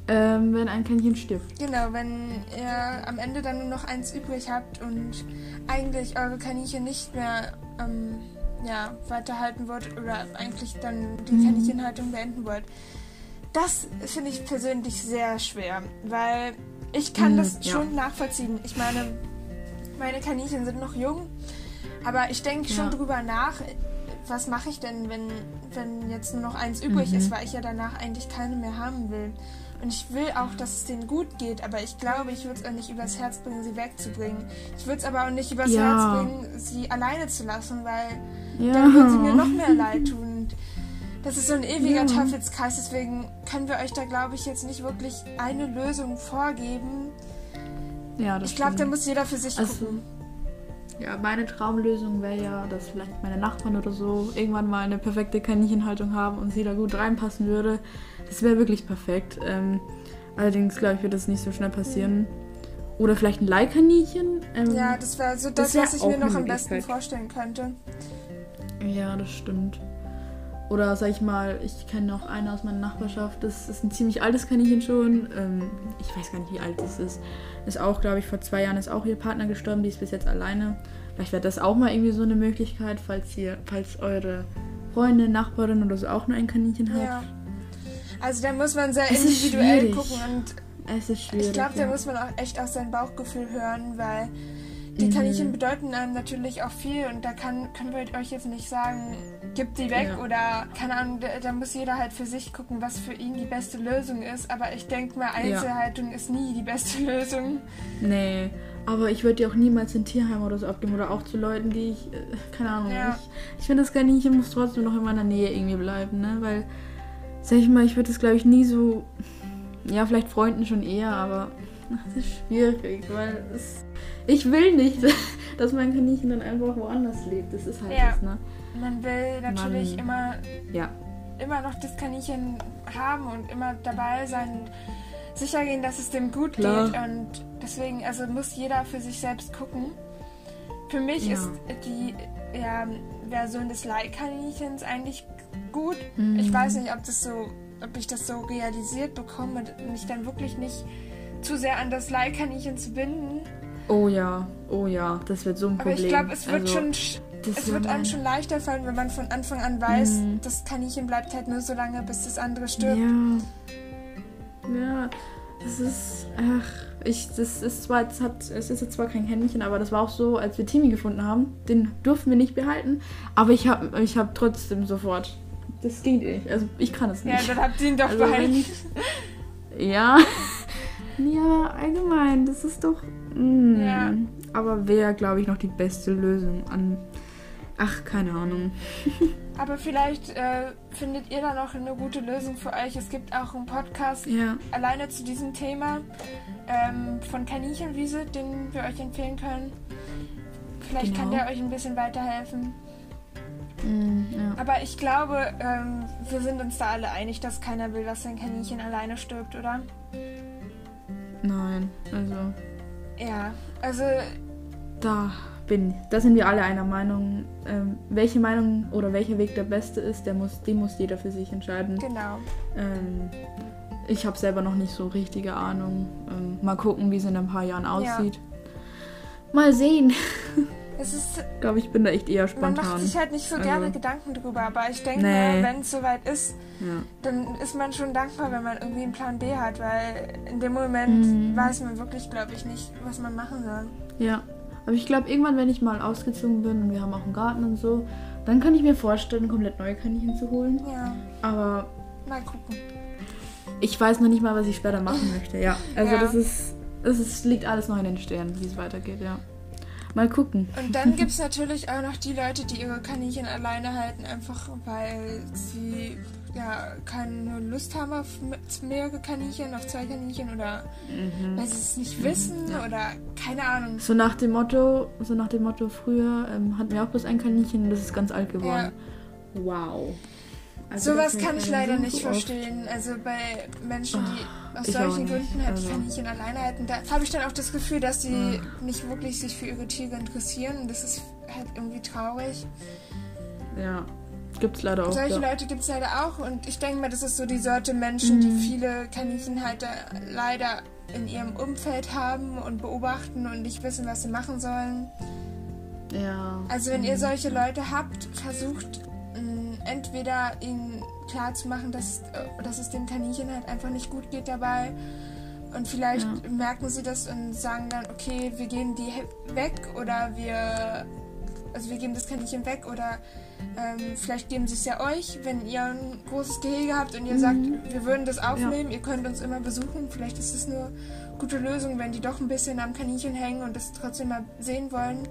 Ähm, wenn ein Kaninchen stirbt. Genau, wenn ihr am Ende dann nur noch eins übrig habt und eigentlich eure Kaninchen nicht mehr ähm, ja, weiterhalten wollt oder eigentlich dann die Mhm. Kaninchenhaltung beenden wollt. Das finde ich persönlich sehr schwer, weil ich kann Mhm, das ja. schon nachvollziehen. Ich meine, meine Kaninchen sind noch jung, aber ich denke schon Ja. drüber nach, was mache ich denn, wenn, wenn jetzt nur noch eins übrig Mhm. ist, weil ich ja danach eigentlich keine mehr haben will. Und ich will auch, dass es denen gut geht, aber ich glaube, ich würde es auch nicht übers Herz bringen, sie wegzubringen. Ich würde es aber auch nicht übers Ja. Herz bringen, sie alleine zu lassen, weil dann würden sie mir noch mehr leid tun. Das ist so ein ewiger Ja. Teufelskreis, deswegen können wir euch da, glaube ich, jetzt nicht wirklich eine Lösung vorgeben. Ja, das Ich glaube, da muss jeder für sich Also, gucken. Ja, meine Traumlösung wäre ja, dass vielleicht meine Nachbarn oder so irgendwann mal eine perfekte Kaninchenhaltung haben und sie da gut reinpassen würde. Das wäre wirklich perfekt. Ähm, allerdings glaube ich, wird das nicht so schnell passieren. Oder vielleicht ein Leihkaninchen. Ähm, Ja, das wäre so das, das wär was ich mir noch am besten vorstellen könnte. ja, das stimmt. Oder sag ich mal, ich kenne noch eine aus meiner Nachbarschaft, das ist ein ziemlich altes Kaninchen schon. Ähm, ich weiß gar nicht, wie alt das ist. Ist auch, glaube ich, vor zwei Jahren ist auch ihr Partner gestorben, die ist bis jetzt alleine. Vielleicht wäre das auch mal irgendwie so eine Möglichkeit, falls ihr, falls eure Freundin, Nachbarin oder so auch nur ein Kaninchen hat. Ja. Also da muss man sehr Es individuell gucken und Es ist schwierig. ich glaube, da ja. muss man auch echt auf sein Bauchgefühl hören, weil die Mhm. Kaninchen bedeuten einem natürlich auch viel und da kann, können wir euch jetzt nicht sagen, gib die weg Ja. oder keine Ahnung, da, da muss jeder halt für sich gucken, was für ihn die beste Lösung ist. Aber ich denke mal, Einzelhaltung ist nie die beste (laughs) Lösung. Nee, aber ich würde die auch niemals in Tierheim oder so abgeben oder auch zu Leuten, die ich, äh, keine Ahnung, Ja. ich, ich finde das Kaninchen muss trotzdem noch in meiner Nähe irgendwie bleiben, ne, weil, sag ich mal, ich würde das glaube ich nie so, ja, vielleicht Freunden schon eher, aber das ist schwierig, weil es, ich will nicht, (laughs) dass mein Kaninchen dann einfach woanders lebt, das ist halt Ja. das, ne, Man will natürlich Mann. immer ja, immer noch das Kaninchen haben und immer dabei sein und sicher gehen, dass es dem gut Klar. geht. Und deswegen, also muss jeder für sich selbst gucken. Für mich Ja. ist die ja, Version des Leihkaninchens eigentlich gut. Mhm. Ich weiß nicht, ob das so, ob ich das so realisiert bekomme und mich dann wirklich nicht zu sehr an das Leihkaninchen zu binden. Oh ja, oh ja, das wird so ein Aber Problem. ich glaube, es wird Also, schon sch- das es wird einem schon leichter fallen, wenn man von Anfang an weiß, Mhm. das Kaninchen bleibt halt nur so lange, bis das andere stirbt. Ja. Ja, das ist. Ach, ich, das ist zwar, es, hat, es ist jetzt zwar kein Kaninchen, aber das war auch so, als wir Timmy gefunden haben. Den durften wir nicht behalten, aber ich habe ich hab trotzdem sofort. Das geht nicht. Also ich kann es Ja, nicht. dann habt ihr ihn doch Also, behalten. ich- ja. (laughs) ja, allgemein, das ist doch. mm. Ja. Aber wäre, glaube ich, noch die beste Lösung an. Ach, keine Ahnung. (laughs) Aber vielleicht äh, findet ihr da noch eine gute Lösung für euch. Es gibt auch einen Podcast Ja. alleine zu diesem Thema ähm, von Kaninchenwiese, den wir euch empfehlen können. Vielleicht kann Genau. der euch ein bisschen weiterhelfen. Mm, ja. Aber ich glaube, ähm, wir sind uns da alle einig, dass keiner will, dass sein Kaninchen alleine stirbt, oder? Nein, also. Ja, also Da bin, da sind wir alle einer Meinung. Ähm, welche Meinung oder welcher Weg der beste ist, der muss, den muss jeder für sich entscheiden. genau. Ähm, ich habe selber noch nicht so richtige Ahnung. Ähm, mal gucken, wie es in ein paar Jahren aussieht. Mal sehen. (laughs) Es ist, Ich glaube, ich bin da echt eher man spontan. macht sich halt nicht so Also- gerne Gedanken drüber, aber ich denke, Nee. wenn es soweit ist, ja. dann ist man schon dankbar, wenn man irgendwie einen Plan B hat, weil in dem Moment Mhm. weiß man wirklich, glaube ich, nicht, was man machen soll. ja. Aber ich glaube, irgendwann, wenn ich mal ausgezogen bin und wir haben auch einen Garten und so, dann kann ich mir vorstellen, komplett neue Kaninchen zu holen. Ja, Aber mal gucken. Ich weiß noch nicht mal, was ich später machen möchte, ja. Also Ja. das ist. Es liegt alles noch in den Sternen, wie es weitergeht, ja. Mal gucken. Und dann gibt es natürlich auch noch die Leute, die ihre Kaninchen alleine halten, einfach weil sie ja keine Lust haben auf mehrere Kaninchen, auf zwei Kaninchen oder mhm. weil sie es nicht wissen ja. oder keine Ahnung. So nach dem Motto, so nach dem Motto früher ähm, hatten wir auch bloß ein Kaninchen und das ist ganz alt geworden. Ja. Wow. Also Sowas kann ich leider nicht verstehen. Also bei Menschen, die oh, aus solchen Gründen halt also. Kaninchen alleine halten, da habe ich dann auch das Gefühl, dass sie ja. nicht wirklich sich für ihre Tiere interessieren und das ist halt irgendwie traurig. Ja, gibt es leider auch. Solche ja. Leute gibt es leider auch und ich denke mal, das ist so die Sorte Menschen, mhm. die viele Kaninchenhalter leider in ihrem Umfeld haben und beobachten und nicht wissen, was sie machen sollen. Ja. Also wenn mhm. ihr solche Leute habt, versucht entweder ihnen klar zu machen, dass, äh, dass es dem Kaninchen halt einfach nicht gut geht dabei. Und vielleicht ja. merken sie das und sagen dann, okay, wir geben die weg oder wir, also wir geben das Kaninchen weg oder ähm, vielleicht geben sie es ja euch, wenn ihr ein großes Gehege habt und ihr mhm. sagt, wir würden das aufnehmen, ja. ihr könnt uns immer besuchen. Vielleicht ist es eine gute Lösung, wenn die doch ein bisschen am Kaninchen hängen und das trotzdem mal sehen wollen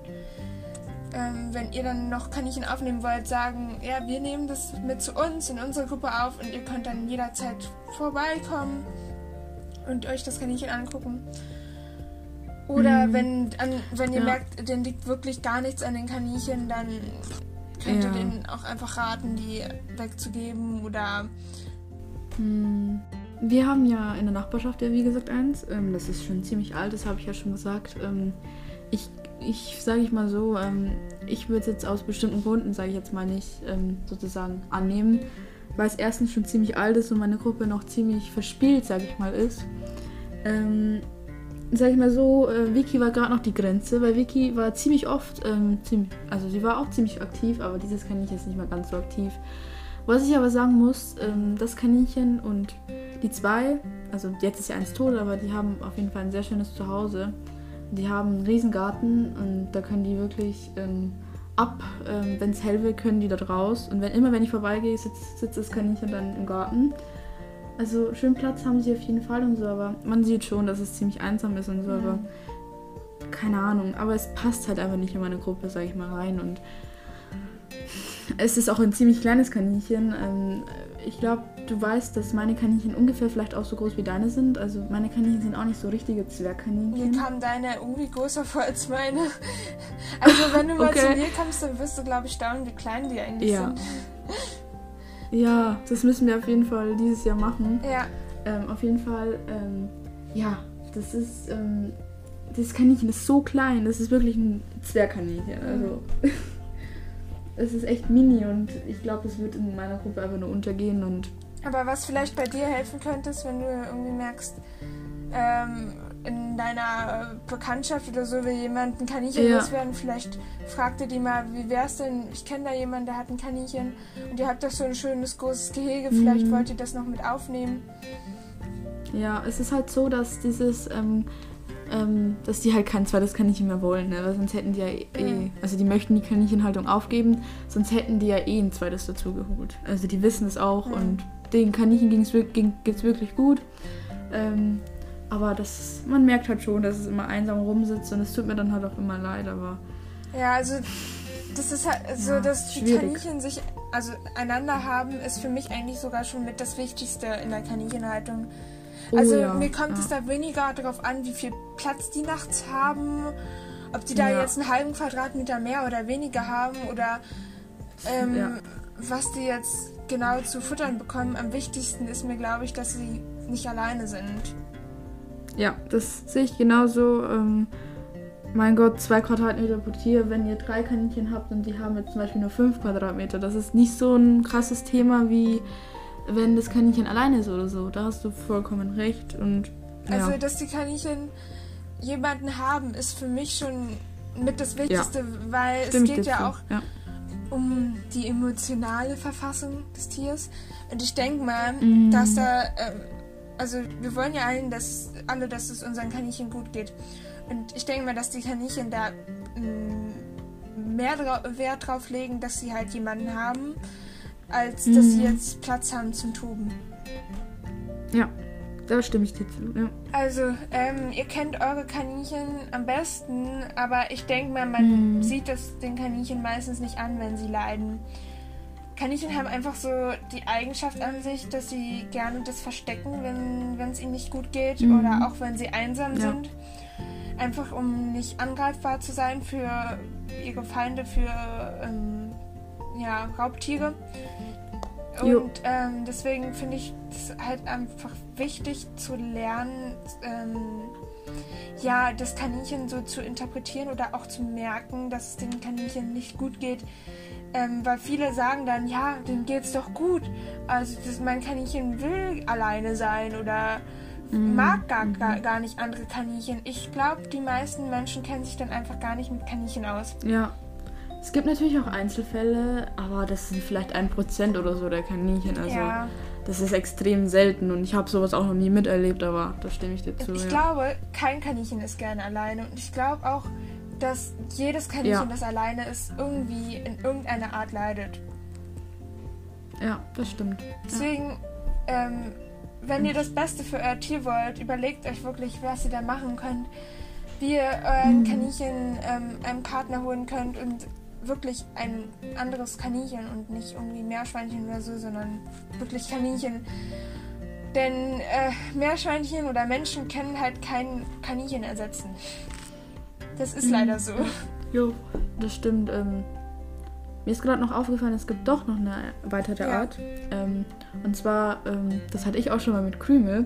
ähm, wenn ihr dann noch Kaninchen aufnehmen wollt, sagen, ja, wir nehmen das mit zu uns in unsere Gruppe auf und ihr könnt dann jederzeit vorbeikommen und euch das Kaninchen angucken. Oder mhm. wenn, an, wenn ihr ja. merkt, denen liegt wirklich gar nichts an den Kaninchen, dann könnt ja. ihr denen auch einfach raten, die wegzugeben oder. Mhm. Wir haben ja in der Nachbarschaft ja wie gesagt eins. Ähm, das ist schon ziemlich alt, das habe ich ja schon gesagt. Ähm, ich ich sage ich mal so, ähm, ich würde es jetzt aus bestimmten Gründen, sage ich jetzt mal nicht, ähm, sozusagen annehmen, weil es erstens schon ziemlich alt ist und meine Gruppe noch ziemlich verspielt, sage ich mal, ist. Ähm, sage ich mal so, äh, Vicky war gerade noch die Grenze, weil Vicky war ziemlich oft, ähm, ziemlich, also sie war auch ziemlich aktiv, aber dieses kann ich jetzt nicht mehr ganz so aktiv. Was ich aber sagen muss, ähm, das Kaninchen und die zwei, also jetzt ist ja eins tot, aber die haben auf jeden Fall ein sehr schönes Zuhause. Die haben einen riesen Garten und da können die wirklich ähm, ab, ähm, wenn es hell wird, können die da raus. Und wenn immer, wenn ich vorbeigehe, sitzt, sitzt das Kaninchen dann im Garten. Also schön Platz haben sie auf jeden Fall und so, aber man sieht schon, dass es ziemlich einsam ist und so, mhm. aber keine Ahnung. Aber es passt halt einfach nicht in meine Gruppe, sag ich mal, rein. Und es ist auch ein ziemlich kleines Kaninchen. Ähm, ich glaube, du weißt, dass meine Kaninchen ungefähr vielleicht auch so groß wie deine sind. Also meine Kaninchen sind auch nicht so richtige Zwergkaninchen. Mir kam deine irgendwie größer vor als meine. Also wenn du mal okay. zu mir kommst, dann wirst du, glaube ich, staunen, wie klein die eigentlich ja. sind. Ja, das müssen wir auf jeden Fall dieses Jahr machen. Ja. Ähm, auf jeden Fall, ähm, ja, das ist, ähm, das Kaninchen ist so klein, das ist wirklich ein Zwergkaninchen. Also. Mhm. (laughs) es ist echt mini und ich glaube, es wird in meiner Gruppe einfach nur untergehen und. Aber was vielleicht bei dir helfen könnte, ist, wenn du irgendwie merkst, ähm, in deiner Bekanntschaft oder so will jemand ein Kaninchen ja. loswerden, vielleicht fragt ihr die mal, wie wär's denn? Ich kenne da jemanden, der hat ein Kaninchen und ihr habt doch so ein schönes großes Gehege, vielleicht mhm. wollt ihr das noch mit aufnehmen. Ja, es ist halt so, dass dieses ähm, ähm, dass die halt kein zweites Kaninchen mehr wollen, ne? weil sonst hätten die ja eh, also die möchten die Kaninchenhaltung aufgeben, sonst hätten die ja eh ein zweites dazu geholt. Also die wissen es auch mhm. und den Kaninchen ging es wirklich gut. Ähm, aber das, man merkt halt schon, dass es immer einsam rumsitzt und es tut mir dann halt auch immer leid, aber. Ja, also das ist halt so, ja, dass die schwierig. Kaninchen sich also einander haben, ist für mich eigentlich sogar schon mit das Wichtigste in der Kaninchenhaltung. Oh, also ja, mir kommt ja. es da weniger darauf an, wie viel Platz die nachts haben, ob die da ja. jetzt einen halben Quadratmeter mehr oder weniger haben oder ähm, was die jetzt genau zu futtern bekommen. Am wichtigsten ist mir, glaube ich, dass sie nicht alleine sind. Ja, das sehe ich genauso. Ähm, mein Gott, zwei Quadratmeter pro Tier, wenn ihr drei Kaninchen habt und die haben jetzt zum Beispiel nur fünf Quadratmeter. Das ist nicht so ein krasses Thema wie wenn das Kaninchen alleine ist oder so. Da hast du vollkommen recht. Und, ja. Also, dass die Kaninchen jemanden haben, ist für mich schon mit das Wichtigste, ja. weil Stimme es geht ja auch ja. um die emotionale Verfassung des Tiers. Und ich denke mal, mhm. dass da, ähm, also wir wollen ja allen, dass alle, dass es unseren Kaninchen gut geht. Und ich denke mal, dass die Kaninchen da mm, mehr Wert drauf legen, dass sie halt jemanden haben als dass mhm. sie jetzt Platz haben zum Toben. Ja, da stimme ich dir zu. Ja. Also, ähm, ihr kennt eure Kaninchen am besten, aber ich denke mal, man mhm. sieht das den Kaninchen meistens nicht an, wenn sie leiden. Kaninchen haben einfach so die Eigenschaft an sich, dass sie gerne das verstecken, wenn es ihnen nicht gut geht Mhm. oder auch wenn sie einsam Ja. sind. Einfach um nicht angreifbar zu sein für ihre Feinde, für ähm, ja, Raubtiere. Und ähm, deswegen finde ich es halt einfach wichtig zu lernen, ähm, ja, das Kaninchen so zu interpretieren oder auch zu merken, dass es dem Kaninchen nicht gut geht. Ähm, weil viele sagen dann, ja, dem geht's doch gut. Also das, mein Kaninchen will alleine sein oder Mhm. mag gar, gar, gar nicht andere Kaninchen. Ich glaube, die meisten Menschen kennen sich dann einfach gar nicht mit Kaninchen aus. Ja. Es gibt natürlich auch Einzelfälle, aber das sind vielleicht ein Prozent oder so der Kaninchen. Also ja. das ist extrem selten und ich habe sowas auch noch nie miterlebt, aber da stimme ich dir zu. Ich ja. glaube, kein Kaninchen ist gerne alleine. Und ich glaube auch, dass jedes Kaninchen, Ja. das alleine ist, irgendwie in irgendeiner Art leidet. ja, das stimmt. Deswegen, ähm, wenn ihr das Beste für euer Tier wollt, überlegt euch wirklich, was ihr da machen könnt. Wie ihr euren Mhm. Kaninchen ähm, einen Partner holen könnt und wirklich ein anderes Kaninchen und nicht irgendwie Meerschweinchen oder so, sondern wirklich Kaninchen. Denn äh, Meerschweinchen oder Menschen können halt kein Kaninchen ersetzen. Das ist Mhm. leider so. Jo, das stimmt. Ähm, mir ist gerade noch aufgefallen, es gibt doch noch eine weitere Ja. Art. Ähm, und zwar, ähm, das hatte ich auch schon mal mit Krümel.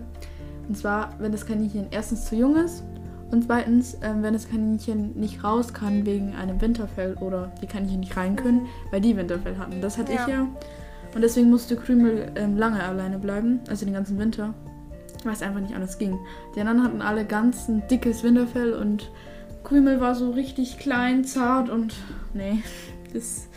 Und zwar, wenn das Kaninchen erstens zu jung ist und zweitens, ähm, wenn das Kaninchen nicht raus kann wegen einem Winterfell oder die Kaninchen nicht rein können, weil die Winterfell hatten. Das hatte Ja. ich ja. Und deswegen musste Krümel ähm, lange alleine bleiben, also den ganzen Winter, weil es einfach nicht anders ging. Die anderen hatten alle ganz ein dickes Winterfell und Krümel war so richtig klein, zart und nee, das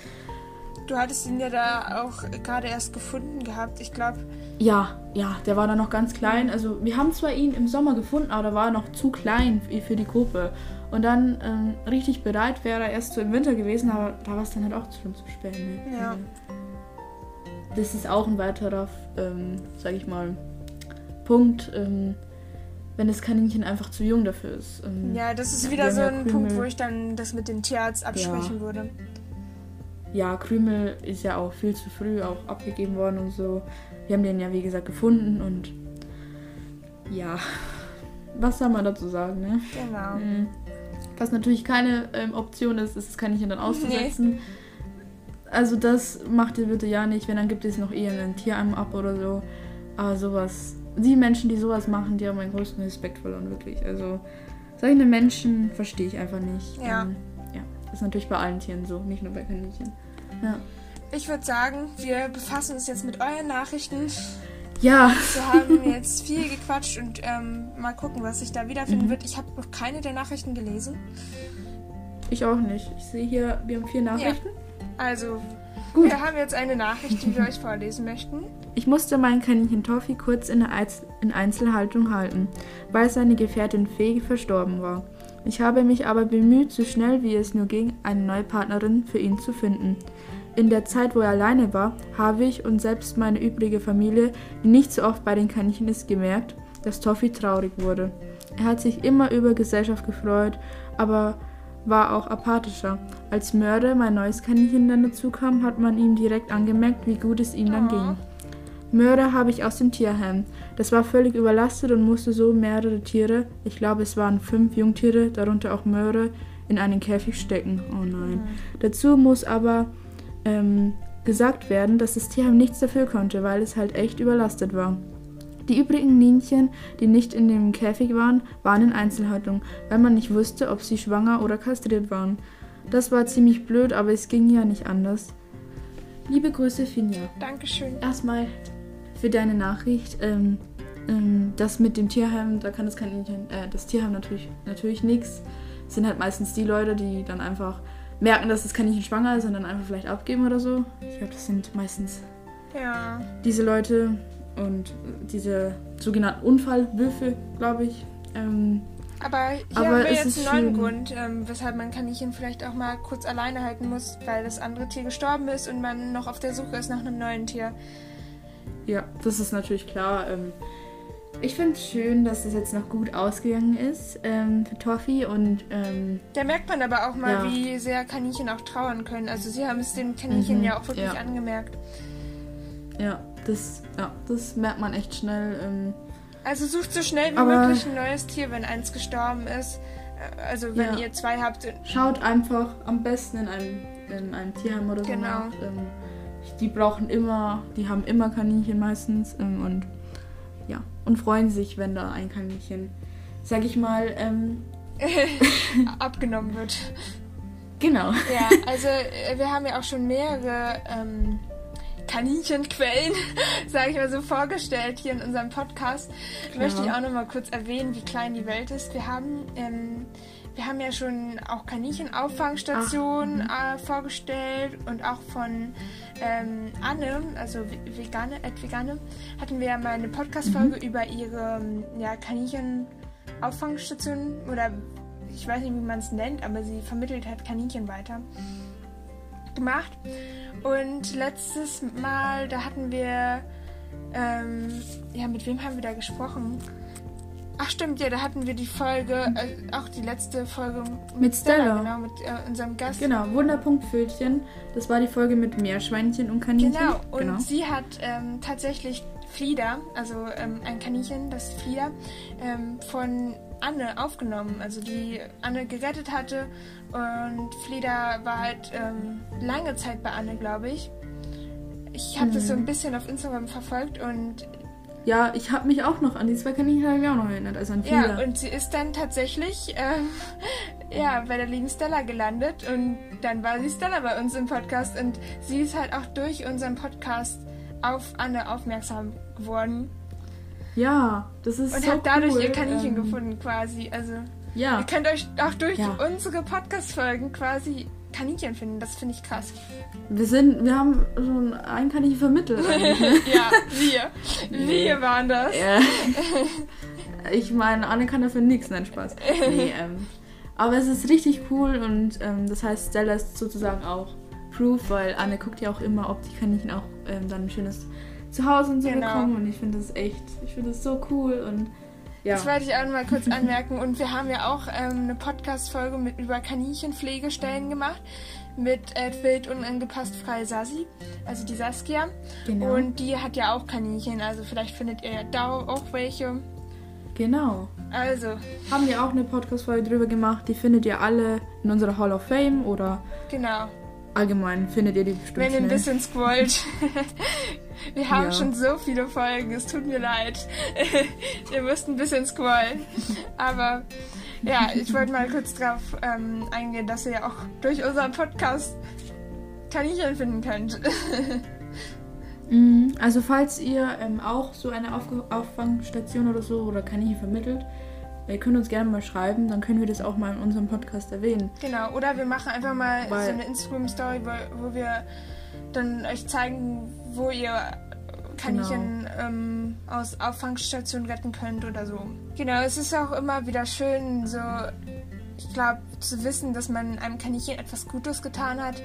Du hattest ihn ja da auch gerade erst gefunden gehabt. Ich glaube, ja, ja, der war dann noch ganz klein. Also wir haben zwar ihn im Sommer gefunden, aber da war er noch zu klein für die Gruppe. Und dann ähm, richtig bereit wäre er erst so im Winter gewesen, aber da war es dann halt auch schon zu spät. Ne? Ja. Also, das ist auch ein weiterer, ähm, sag ich mal, Punkt, ähm, wenn das Kaninchen einfach zu jung dafür ist. Ähm, Ja, das ist Ja, wieder so ja ein Punkt, Krümel. wo ich dann das mit dem Tierarzt absprechen würde. ja, Krümel ist ja auch viel zu früh auch abgegeben worden und so. Wir haben den ja, wie gesagt, gefunden und ja, was soll man dazu sagen, ne? Genau. Mhm. Was natürlich keine ähm, Option ist, ist das Kaninchen dann auszusetzen. Also das macht ihr bitte ja nicht, wenn dann gibt es noch eher einen Tierheim ab oder so. Aber sowas, die Menschen, die sowas machen, die haben meinen größten Respekt verloren, wirklich. Also solche Menschen verstehe ich einfach nicht. Ja. Ähm, ja, das ist natürlich bei allen Tieren so, nicht nur bei Kaninchen. Ja. Ich würde sagen, wir befassen uns jetzt mit euren Nachrichten. Ja, Wir haben jetzt viel gequatscht und ähm, mal gucken, was sich da wiederfinden Mhm. wird. Ich habe noch keine der Nachrichten gelesen. ich auch nicht. Ich sehe hier, wir haben vier Nachrichten. Also, Gut. wir haben jetzt eine Nachricht, die wir euch vorlesen möchten. Ich musste mein Kaninchen Toffi kurz in, Eiz in Einzelhaltung halten, weil seine Gefährtin Fee verstorben war. Ich habe mich aber bemüht, so schnell wie es nur ging, eine neue Partnerin für ihn zu finden. In der Zeit, wo er alleine war, habe ich und selbst meine übrige Familie, die nicht so oft bei den Kaninchen ist, gemerkt, dass Toffi traurig wurde. Er hat sich immer über Gesellschaft gefreut, aber war auch apathischer. Als Mörder mein neues Kaninchen dann dazu kam, hat man ihm direkt angemerkt, wie gut es ihm dann ging. Mörder habe ich aus dem Tierheim. Das war völlig überlastet und musste so mehrere Tiere, ich glaube es waren fünf Jungtiere, darunter auch Mörder, in einen Käfig stecken. Oh nein. Dazu muss aber ähm, gesagt werden, dass das Tierheim nichts dafür konnte, weil es halt echt überlastet war. Die übrigen Nienchen, die nicht in dem Käfig waren, waren in Einzelhaltung, weil man nicht wusste, ob sie schwanger oder kastriert waren. Das war ziemlich blöd, aber es ging ja nicht anders. Liebe Grüße, Finja. Dankeschön. Erstmal für deine Nachricht. Ähm, ähm, das mit dem Tierheim, da kann das Kaninchen, äh, das Tierheim natürlich, natürlich nichts. Sind halt meistens die Leute, die dann einfach merken, dass das Kaninchen schwanger ist und dann einfach vielleicht abgeben oder so. Ich glaube, das sind meistens Ja. diese Leute und diese sogenannten Unfallwürfe, glaube ich. Ähm, Aber hier Aber haben wir jetzt einen neuen. Grund, ähm, weshalb man Kaninchen vielleicht auch mal kurz alleine halten muss, weil das andere Tier gestorben ist und man noch auf der Suche ist nach einem neuen Tier. Ja, das ist natürlich klar. Ähm, ich finde es schön, dass es jetzt noch gut ausgegangen ist ähm, für Toffi und ähm, Da merkt man aber auch mal, Ja. wie sehr Kaninchen auch trauern können. Also sie haben es den Kaninchen Mhm, ja auch wirklich ja. angemerkt. ja, das, ja, das merkt man echt schnell. Ähm, Also sucht so schnell wie möglich ein neues Tier, wenn eins gestorben ist. Äh, Also wenn Ja. ihr zwei habt. schaut einfach am besten in einem, in einem Tierheim oder so Genau. nach. Ähm, die brauchen immer, die haben immer Kaninchen meistens ähm, und und freuen sich, wenn da ein Kaninchen, sag ich mal, ähm, (laughs) abgenommen wird. genau. Ja, also äh, wir haben ja auch schon mehrere ähm, Kaninchenquellen, (laughs) sage ich mal so, vorgestellt hier in unserem Podcast. Klar. Möchte ich auch nochmal kurz erwähnen, wie klein die Welt ist. Wir haben, ähm, wir haben ja schon auch Kaninchenauffangsstationen äh, vorgestellt und auch von ähm, Anne, also Ve- Vegane, Ed Vegane, hatten wir ja mal eine Podcast-Folge über ihre ähm, ja, Kaninchenauffangstation oder ich weiß nicht, wie man es nennt, aber sie vermittelt halt Kaninchen weiter gemacht. Und letztes Mal, da hatten wir, ähm, ja, mit wem haben wir da gesprochen? Ach stimmt, ja, da hatten wir die Folge, äh, auch die letzte Folge mit, Mit Stella. genau, mit äh, unserem Gast. Genau, Wunderpunkt Fötchen. Das war die Folge mit Meerschweinchen und Kaninchen. Genau, und sie hat ähm, tatsächlich Flieder, also ähm, ein Kaninchen, das Flieder, ähm, von Anne aufgenommen, also die Anne gerettet hatte. Und Flieder war halt ähm, lange Zeit bei Anne, glaube ich. Ich habe das so ein bisschen auf Instagram verfolgt und Ja, ich habe mich auch noch an die zwei Kaninchen hab ich auch noch erinnert, also an ja, und sie ist dann tatsächlich ähm, (laughs) ja, bei der lieben Stella gelandet und dann war sie Stella bei uns im Podcast und sie ist halt auch durch unseren Podcast auf Anne aufmerksam geworden ja, das ist und so hat dadurch cool. ihr Kaninchen ähm, gefunden quasi. Also Ja, ihr könnt euch auch durch Ja. unsere Podcast-Folgen quasi Kaninchen finden. Das finde ich krass. wir sind, wir haben schon ein Kaninchen vermittelt (laughs) ne? ja, wir. Wir waren das. Ja. (laughs) ich meine, Anne kann dafür nichts, nein, Spaß. Nee, (laughs) ähm, aber es ist richtig cool und ähm, das heißt, Stella ist sozusagen auch Proof, weil Anne guckt ja auch immer, ob die Kaninchen auch ähm, dann ein schönes Zuhause und so Genau. bekommen und ich finde das echt, ich finde das so cool und ja. Das wollte ich auch noch mal kurz anmerken. Und wir haben ja auch ähm, eine Podcast-Folge mit über Kaninchenpflegestellen gemacht. Mit äh, Wild und angepasst freie Sasi, also die Saskia. Genau. Und die hat ja auch Kaninchen, also vielleicht findet ihr ja da auch welche. Genau. Also, Haben wir auch eine Podcast-Folge drüber gemacht, die findet ihr alle in unserer Hall of Fame oder genau. Allgemein findet ihr die bestimmt Wenn ihr ein bisschen scrollt. (laughs) Wir haben Ja. schon so viele Folgen, es tut mir leid. (laughs) ihr müsst ein bisschen scrollen. Aber ja, ich wollte mal kurz drauf ähm, eingehen, dass ihr ja auch durch unseren Podcast Kaninchen finden könnt. (laughs) Mhm, Also falls ihr ähm, auch so eine Aufge Auffangstation oder so oder Kaninchen vermittelt, ihr könnt uns gerne mal schreiben, dann können wir das auch mal in unserem Podcast erwähnen. genau, oder wir machen einfach mal Weil- so eine Instagram-Story, wo, wo wir dann euch zeigen, wo ihr Kaninchen ähm, aus Auffangstationen retten könnt oder so. Genau, es ist auch immer wieder schön, so, ich glaube, zu wissen, dass man einem Kaninchen etwas Gutes getan hat.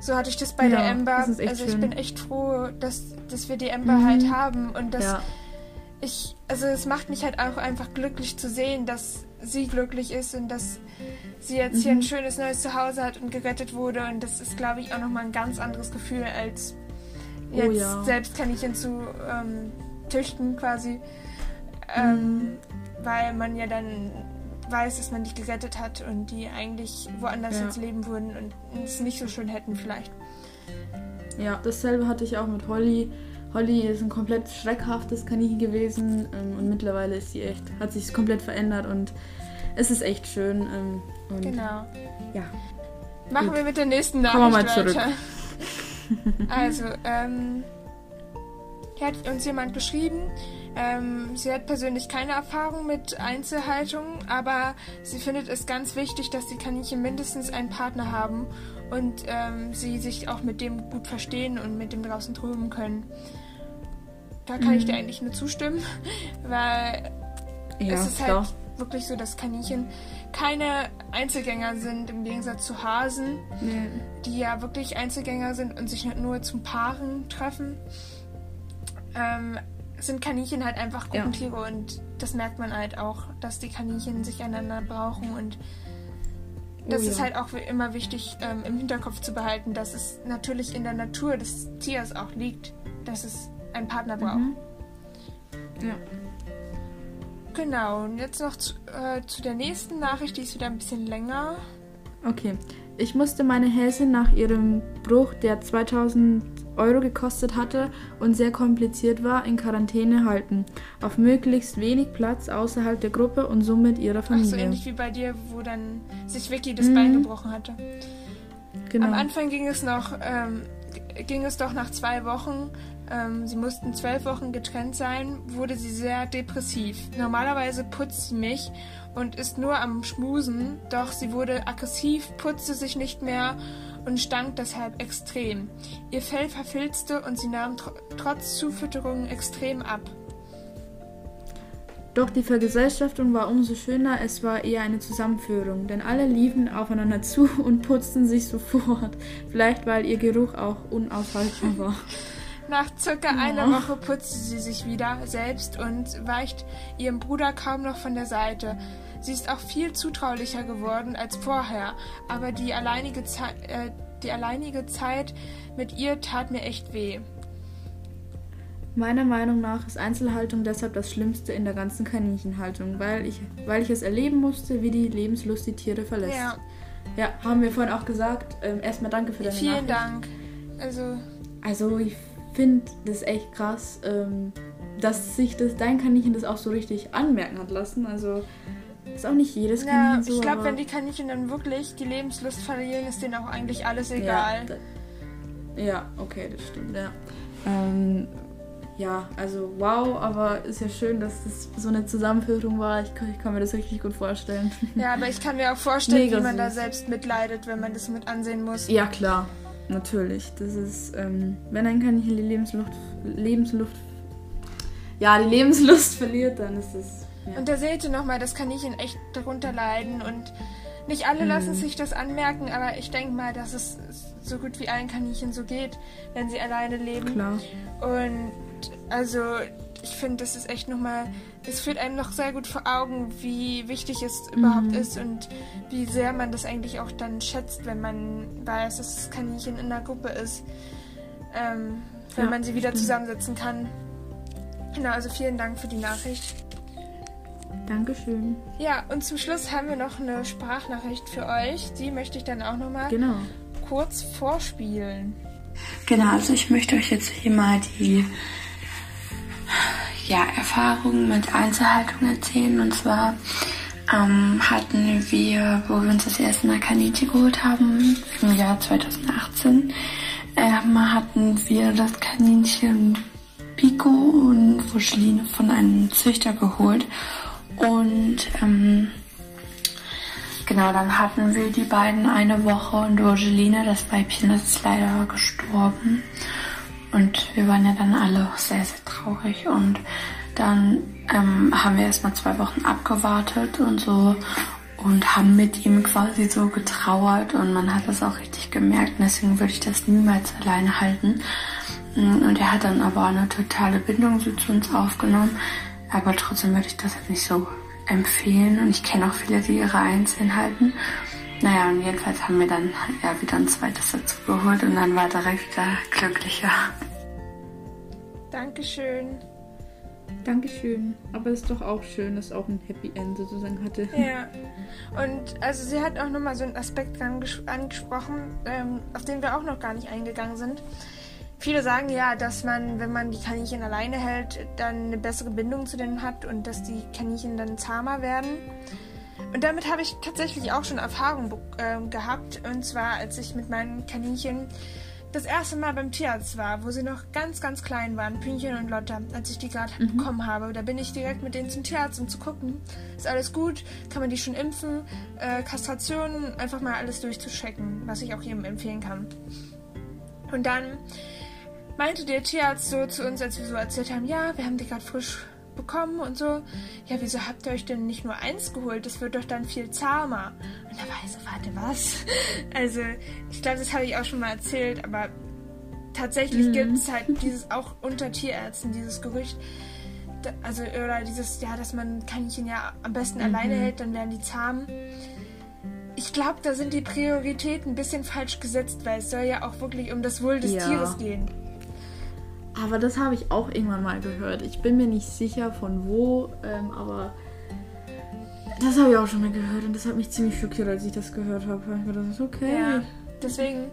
So hatte ich das bei Ja, der Ember. also ich schön. bin echt froh, dass, dass wir die Ember Mhm. halt haben und dass ja, ich, also es macht mich halt auch einfach glücklich zu sehen, dass sie glücklich ist und dass sie jetzt hier Mhm. ein schönes neues Zuhause hat und gerettet wurde und das ist, glaube ich, auch nochmal ein ganz anderes Gefühl als Oh jetzt ja. selbst Kaninchen zu ähm, züchten quasi, ähm, Mhm. weil man ja dann weiß, dass man die gerettet hat und die eigentlich woanders Ja. jetzt leben würden und es nicht so schön hätten vielleicht. ja, dasselbe hatte ich auch mit Holly. Holly ist ein komplett schreckhaftes Kaninchen gewesen ähm, und mittlerweile ist sie echt, hat sich komplett verändert und es ist echt schön. Ähm, und Genau. Ja. Machen Gut. wir mit der nächsten Kommen wir Nachricht mal zurück. weiter. (laughs) also, ähm, hier hat uns jemand geschrieben, ähm, sie hat persönlich keine Erfahrung mit Einzelhaltung, aber sie findet es ganz wichtig, dass die Kaninchen mindestens einen Partner haben und ähm, sie sich auch mit dem gut verstehen und mit dem draußen toben können. Da kann ich dir Mhm. eigentlich nur zustimmen, (laughs) weil ja, es ist klar. halt wirklich so, dass Kaninchen keine Einzelgänger sind im Gegensatz zu Hasen, Nee. die ja wirklich Einzelgänger sind und sich nur zum Paaren treffen. Ähm, sind Kaninchen halt einfach Ja. Gruppentiere und das merkt man halt auch, dass die Kaninchen sich einander brauchen und das Oh ist ja. halt auch immer wichtig ähm, im Hinterkopf zu behalten, dass es natürlich in der Natur des Tiers auch liegt, dass es einen Partner braucht. Mhm. Ja. Genau, und jetzt noch zu, äh, zu der nächsten Nachricht, die ist wieder ein bisschen länger. Okay. Ich musste meine Häsin nach ihrem Bruch, der 2000 Euro gekostet hatte und sehr kompliziert war, in Quarantäne halten. Auf möglichst wenig Platz außerhalb der Gruppe und somit ihrer Ach so Familie. ähnlich wie bei dir, wo dann sich Vicky das Mhm. Bein gebrochen hatte. genau. Am Anfang ging es noch, ähm, ging es doch nach zwei Wochen. Ähm, sie mussten zwölf Wochen getrennt sein, wurde sie sehr depressiv. Normalerweise putzt sie mich und ist nur am Schmusen, doch sie wurde aggressiv, putzte sich nicht mehr und stank deshalb extrem. Ihr Fell verfilzte und sie nahm tr trotz Zufütterung extrem ab. Doch die Vergesellschaftung war umso schöner, es war eher eine Zusammenführung, denn alle liefen aufeinander zu und putzten sich sofort. Vielleicht weil ihr Geruch auch unaushaltbar war. (laughs) Nach circa Ja. einer Woche putzte sie sich wieder selbst und weicht ihrem Bruder kaum noch von der Seite. Sie ist auch viel zutraulicher geworden als vorher, aber die alleinige, Zei äh, die alleinige Zeit mit ihr tat mir echt weh. Meiner Meinung nach ist Einzelhaltung deshalb das Schlimmste in der ganzen Kaninchenhaltung, weil ich, weil ich es erleben musste, wie die Lebenslust die Tiere verlässt. Ja, Ja, haben wir vorhin auch gesagt. Ähm, erstmal danke für deine vielen Nachricht. Dank. Also, Also ich finde das echt krass, ähm, dass sich das, dein Kaninchen das auch so richtig anmerken hat lassen. Also ist auch nicht jedes ja, Kaninchen so. ich glaube, wenn die Kaninchen dann wirklich die Lebenslust verlieren, ist denen auch eigentlich alles Ja, egal. da- Ja, okay, das stimmt, ja. Ähm, ja, also wow, aber ist ja schön, dass das so eine Zusammenführung war. Ich, kann- ich kann mir das richtig gut vorstellen. Ja, aber ich kann mir auch vorstellen, Mega wie man da süß. selbst mitleidet, wenn man das mit ansehen muss. Ja, klar, natürlich. Das ist, ähm, wenn ein Kaninchen die Lebensluft, Lebensluft, ja, die Lebenslust (laughs) verliert, dann ist es. Ja. Und da seht ihr nochmal, dass Kaninchen echt darunter leiden und nicht alle Mhm. lassen sich das anmerken, aber ich denke mal, dass es so gut wie allen Kaninchen so geht, wenn sie alleine leben. Klar. Und also ich finde, das ist echt nochmal, es führt einem noch sehr gut vor Augen, wie wichtig es überhaupt Mhm. ist und wie sehr man das eigentlich auch dann schätzt, wenn man weiß, dass das Kaninchen in einer Gruppe ist. Ähm, wenn Ja, man sie wieder stimmt. zusammensetzen kann. Genau, also vielen Dank für die Nachricht. Dankeschön. Ja, und zum Schluss haben wir noch eine Sprachnachricht für euch. Die möchte ich dann auch nochmal Genau. kurz vorspielen. Genau, also ich möchte euch jetzt hier mal die ja, Erfahrungen mit Einzelhaltung erzählen. Und zwar ähm, hatten wir, wo wir uns das erste Mal Kaninchen geholt haben, im Jahr 2018, ähm, hatten wir das Kaninchen Pico und Rogeline von einem Züchter geholt. Und ähm, Genau, dann hatten wir die beiden eine Woche und Rogeline, das Weibchen, ist leider gestorben. Und wir waren ja dann alle sehr, sehr traurig. Und dann ähm, haben wir erstmal zwei Wochen abgewartet und so und haben mit ihm quasi so getrauert und man hat das auch richtig gemerkt. Deswegen würde ich das niemals alleine halten. Und er hat dann aber eine totale Bindung so zu uns aufgenommen. Aber trotzdem würde ich das halt nicht so empfehlen. Und ich kenne auch viele, die ihre einzeln halten. Naja, und jedenfalls haben wir dann ja wieder ein zweites dazu geholt und dann war direkt wieder glücklicher. Dankeschön. Dankeschön. Aber es ist doch auch schön, dass auch ein Happy End sozusagen hatte. Ja. Und also sie hat auch nochmal so einen Aspekt anges angesprochen, ähm, auf den wir auch noch gar nicht eingegangen sind. Viele sagen ja, dass man, wenn man die Kaninchen alleine hält, dann eine bessere Bindung zu denen hat und dass die Kaninchen dann zahmer werden. Und damit habe ich tatsächlich auch schon Erfahrung ähm, gehabt. Und zwar, als ich mit meinen Kaninchen das erste Mal beim Tierarzt war, wo sie noch ganz, ganz klein waren, Pünchen und Lotta, als ich die gerade bekommen habe. Da bin ich direkt mit denen zum Tierarzt, um zu gucken, ist alles gut, kann man die schon impfen, äh, Kastration, einfach mal alles durchzuchecken, was ich auch jedem empfehlen kann. Und dann meinte der Tierarzt so zu uns, als wir so erzählt haben, ja, wir haben die gerade frisch bekommen und so. Ja, wieso habt ihr euch denn nicht nur eins geholt? Das wird doch dann viel zahmer. Und da war ich so, warte, was? (laughs) Also, ich glaube, das habe ich auch schon mal erzählt, aber tatsächlich gibt es halt dieses auch unter Tierärzten, dieses Gerücht, also oder dieses, ja, dass man Kaninchen ja am besten Mhm. alleine hält, dann werden die zahm. Ich glaube, da sind die Prioritäten ein bisschen falsch gesetzt, weil es soll ja auch wirklich um das Wohl des Ja. Tieres gehen. Aber das habe ich auch irgendwann mal gehört. Ich bin mir nicht sicher von wo, ähm, aber das habe ich auch schon mal gehört und das hat mich ziemlich schockiert, als ich das gehört habe. Ich habe gedacht, okay. Ja. Deswegen,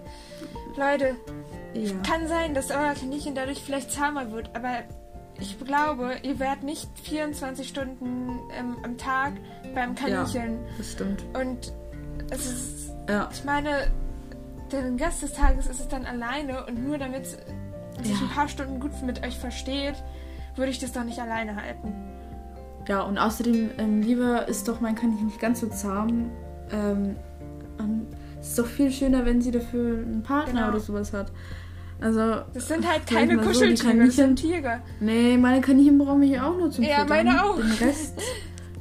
Leute, Ja. kann sein, dass euer Kaninchen dadurch vielleicht zahmer wird, aber ich glaube, ihr werdet nicht 24 Stunden ähm, am Tag beim Kaninchen. Das stimmt. Und es ist, Ja. ich meine, den Gast des Tages ist es dann alleine und nur damit sich Ja. ein paar Stunden gut mit euch versteht, würde ich das doch nicht alleine halten. Ja, und außerdem, ähm, lieber ist doch mein Kaninchen nicht ganz so zahm. Ähm, es ist doch viel schöner, wenn sie dafür einen Partner Genau. oder sowas hat. Also, Das sind halt keine so, Kuscheltiere, das sind Tiere. nee, meine Kaninchen brauchen mich auch nur zum Ja, Futtern. meine auch. Den Rest,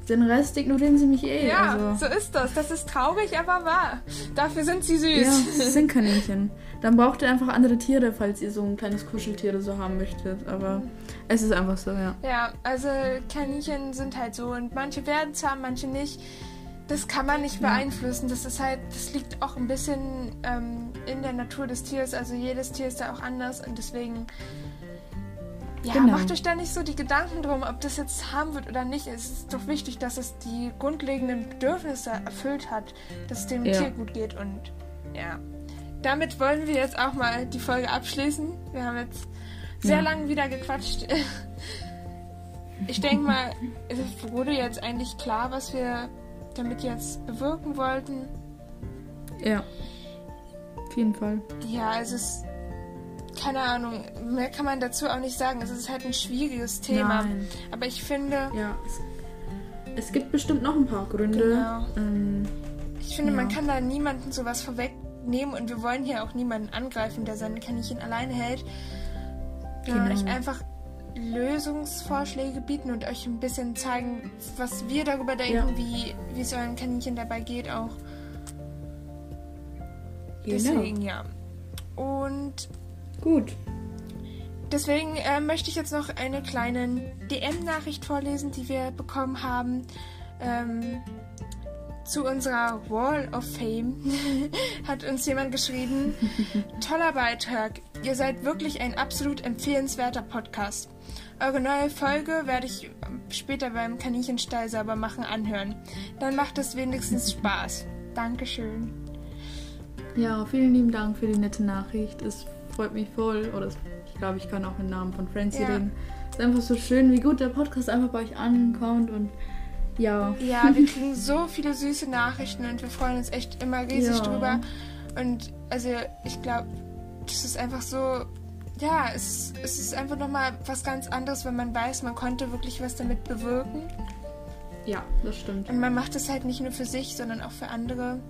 den Rest ignorieren sie mich eh. Ja, also. so ist das. Das ist traurig, aber wahr. Dafür sind sie Ja, süß. es sind Kaninchen. (laughs) Dann braucht ihr einfach andere Tiere, falls ihr so ein kleines Kuscheltier so haben möchtet. Aber es ist einfach so, ja. Ja, also Kaninchen sind halt so und manche werden zahm, manche nicht. Das kann man nicht beeinflussen. Das ist halt, das liegt auch ein bisschen ähm, in der Natur des Tiers. Also jedes Tier ist da auch anders und deswegen ja, Genau. macht euch da nicht so die Gedanken drum, ob das jetzt zahm wird oder nicht. Es ist doch wichtig, dass es die grundlegenden Bedürfnisse erfüllt hat, dass es dem Ja. Tier gut geht und ja. Damit wollen wir jetzt auch mal die Folge abschließen. Wir haben jetzt sehr Ja. lange wieder gequatscht. Ich denke mal, es wurde jetzt eigentlich klar, was wir damit jetzt bewirken wollten. Ja. Auf jeden Fall. Ja, es ist keine Ahnung, mehr kann man dazu auch nicht sagen. Es ist halt ein schwieriges Thema. Nein. Aber ich finde, Ja, es, es gibt bestimmt noch ein paar Gründe. Genau. Ähm, ich finde, man Ja. kann da niemanden sowas vorwegnehmen und wir wollen hier auch niemanden angreifen, der sein Kaninchen alleine hält. Wir wollen euch einfach Lösungsvorschläge bieten und euch ein bisschen zeigen, was wir darüber denken, Ja. wie, wie es euren Kaninchen dabei geht auch. genau. Deswegen, ja. Und Gut. deswegen äh, möchte ich jetzt noch eine kleine DM-Nachricht vorlesen, die wir bekommen haben. Ähm, zu unserer Wall of Fame (laughs) hat uns jemand geschrieben: (laughs) Toller Beitrag. Ihr seid wirklich ein absolut empfehlenswerter Podcast. Eure neue Folge werde ich ähm, später beim Kaninchenstall sauber machen anhören. Dann macht es wenigstens Spaß. Dankeschön. Ja, vielen lieben Dank für die nette Nachricht. Es freut mich voll. Oder ich glaube, ich kann auch im Namen von Francie Ja. reden. Es ist einfach so schön, wie gut der Podcast einfach bei euch ankommt und ja. Ja, wir kriegen so viele süße Nachrichten und wir freuen uns echt immer riesig Ja. drüber. Und also ich glaube, das ist einfach so, ja, es, es ist einfach nochmal was ganz anderes, wenn man weiß, man konnte wirklich was damit bewirken. Ja, das stimmt. Und man macht es halt nicht nur für sich, sondern auch für andere.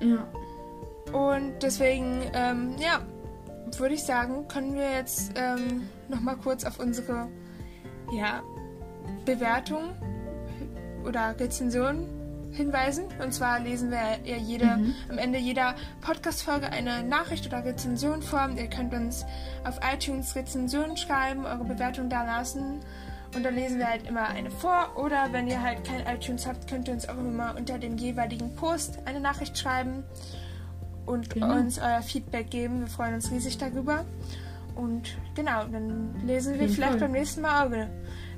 Ja. Und deswegen, ähm, ja, würde ich sagen, können wir jetzt ähm, nochmal kurz auf unsere ja, Bewertung oder Rezension hinweisen. Und zwar lesen wir ja jede, Mhm. am Ende jeder Podcast-Folge eine Nachricht oder Rezension vor. Ihr könnt uns auf iTunes Rezensionen schreiben, eure Bewertung da lassen. Und dann lesen wir halt immer eine vor. Oder wenn ihr halt kein iTunes habt, könnt ihr uns auch immer unter dem jeweiligen Post eine Nachricht schreiben und Genau. uns euer Feedback geben. Wir freuen uns riesig darüber. Und genau, dann lesen wir vielleicht Fall. beim nächsten Mal eure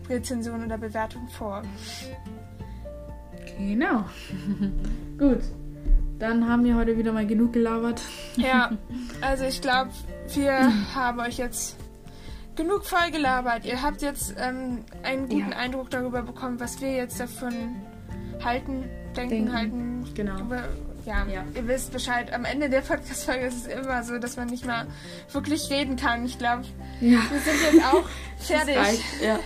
Rezension oder Bewertung vor. Genau. (laughs) Gut. Dann haben wir heute wieder mal genug gelabert. Ja, (laughs) also ich glaube, wir (laughs) haben euch jetzt genug voll gelabert. Ihr habt jetzt ähm, einen guten Ja. Eindruck darüber bekommen, was wir jetzt davon halten, denken, Denken. halten. Genau. Über, ja, Ja. ihr wisst Bescheid. Am Ende der Podcast-Folge ist es immer so, dass man nicht mal wirklich reden kann. Ich glaube, Ja. wir sind jetzt auch fertig. Ja.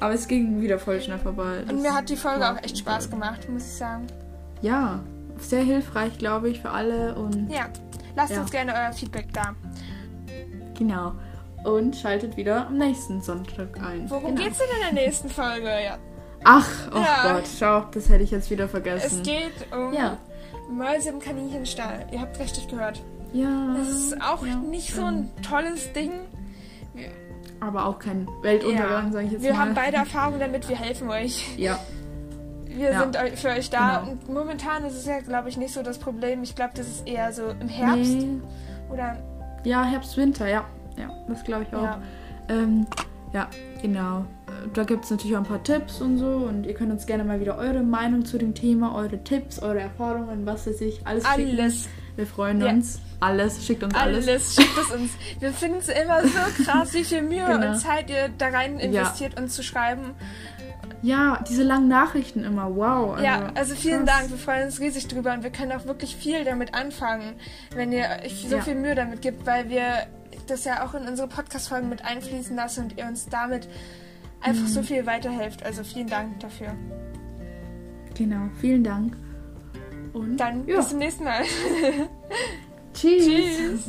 Aber es ging wieder voll schnell vorbei. Und mir hat die Folge auch echt Spaß gemacht, muss ich sagen. Ja, sehr hilfreich, glaube ich, für alle und Ja, lasst Ja. uns gerne euer Feedback da. genau. Und schaltet wieder am nächsten Sonntag ein. Worum genau. geht's denn in der nächsten Folge? Ja. Ach, oh Ja. Gott, schau, das hätte ich jetzt wieder Es vergessen. geht um Ja. Mäuse im Kaninchenstall. Ihr habt richtig gehört. Ja. Das ist auch ja, nicht so ein tolles Ding. Aber auch kein Weltuntergang, Ja. sage ich jetzt Wir mal. haben beide Erfahrung damit, wir helfen euch. Ja, Wir Ja. sind für euch da. Genau. Und momentan ist es ja, glaube ich, nicht so das Problem. Ich glaube, das ist eher so im Herbst. Nee. Oder Ja, Herbst, Winter, ja. Ja, das glaube ich auch. ja. Ähm, ja, genau. Da gibt es natürlich auch ein paar Tipps und so. Und ihr könnt uns gerne mal wieder eure Meinung zu dem Thema, eure Tipps, eure Erfahrungen, was weiß ich, alles schicken. alles. Wir freuen Ja. uns. Alles, schickt uns alles. Alles schickt es uns. Wir finden es immer so krass, wie viel Mühe Genau. und Zeit ihr da rein Ja. investiert, uns zu schreiben. Ja, diese langen Nachrichten immer, wow. ja, also vielen krass. Dank. Wir freuen uns riesig drüber und wir können auch wirklich viel damit anfangen, wenn ihr euch so Ja. viel Mühe damit gibt, weil wir das ja auch in unsere Podcast-Folgen mit einfließen lassen und ihr uns damit einfach Mhm. so viel weiterhelft. Also vielen Dank dafür. Genau, vielen Dank. Und Dann ja. bis zum nächsten Mal. (laughs) Tschüss. Tschüss.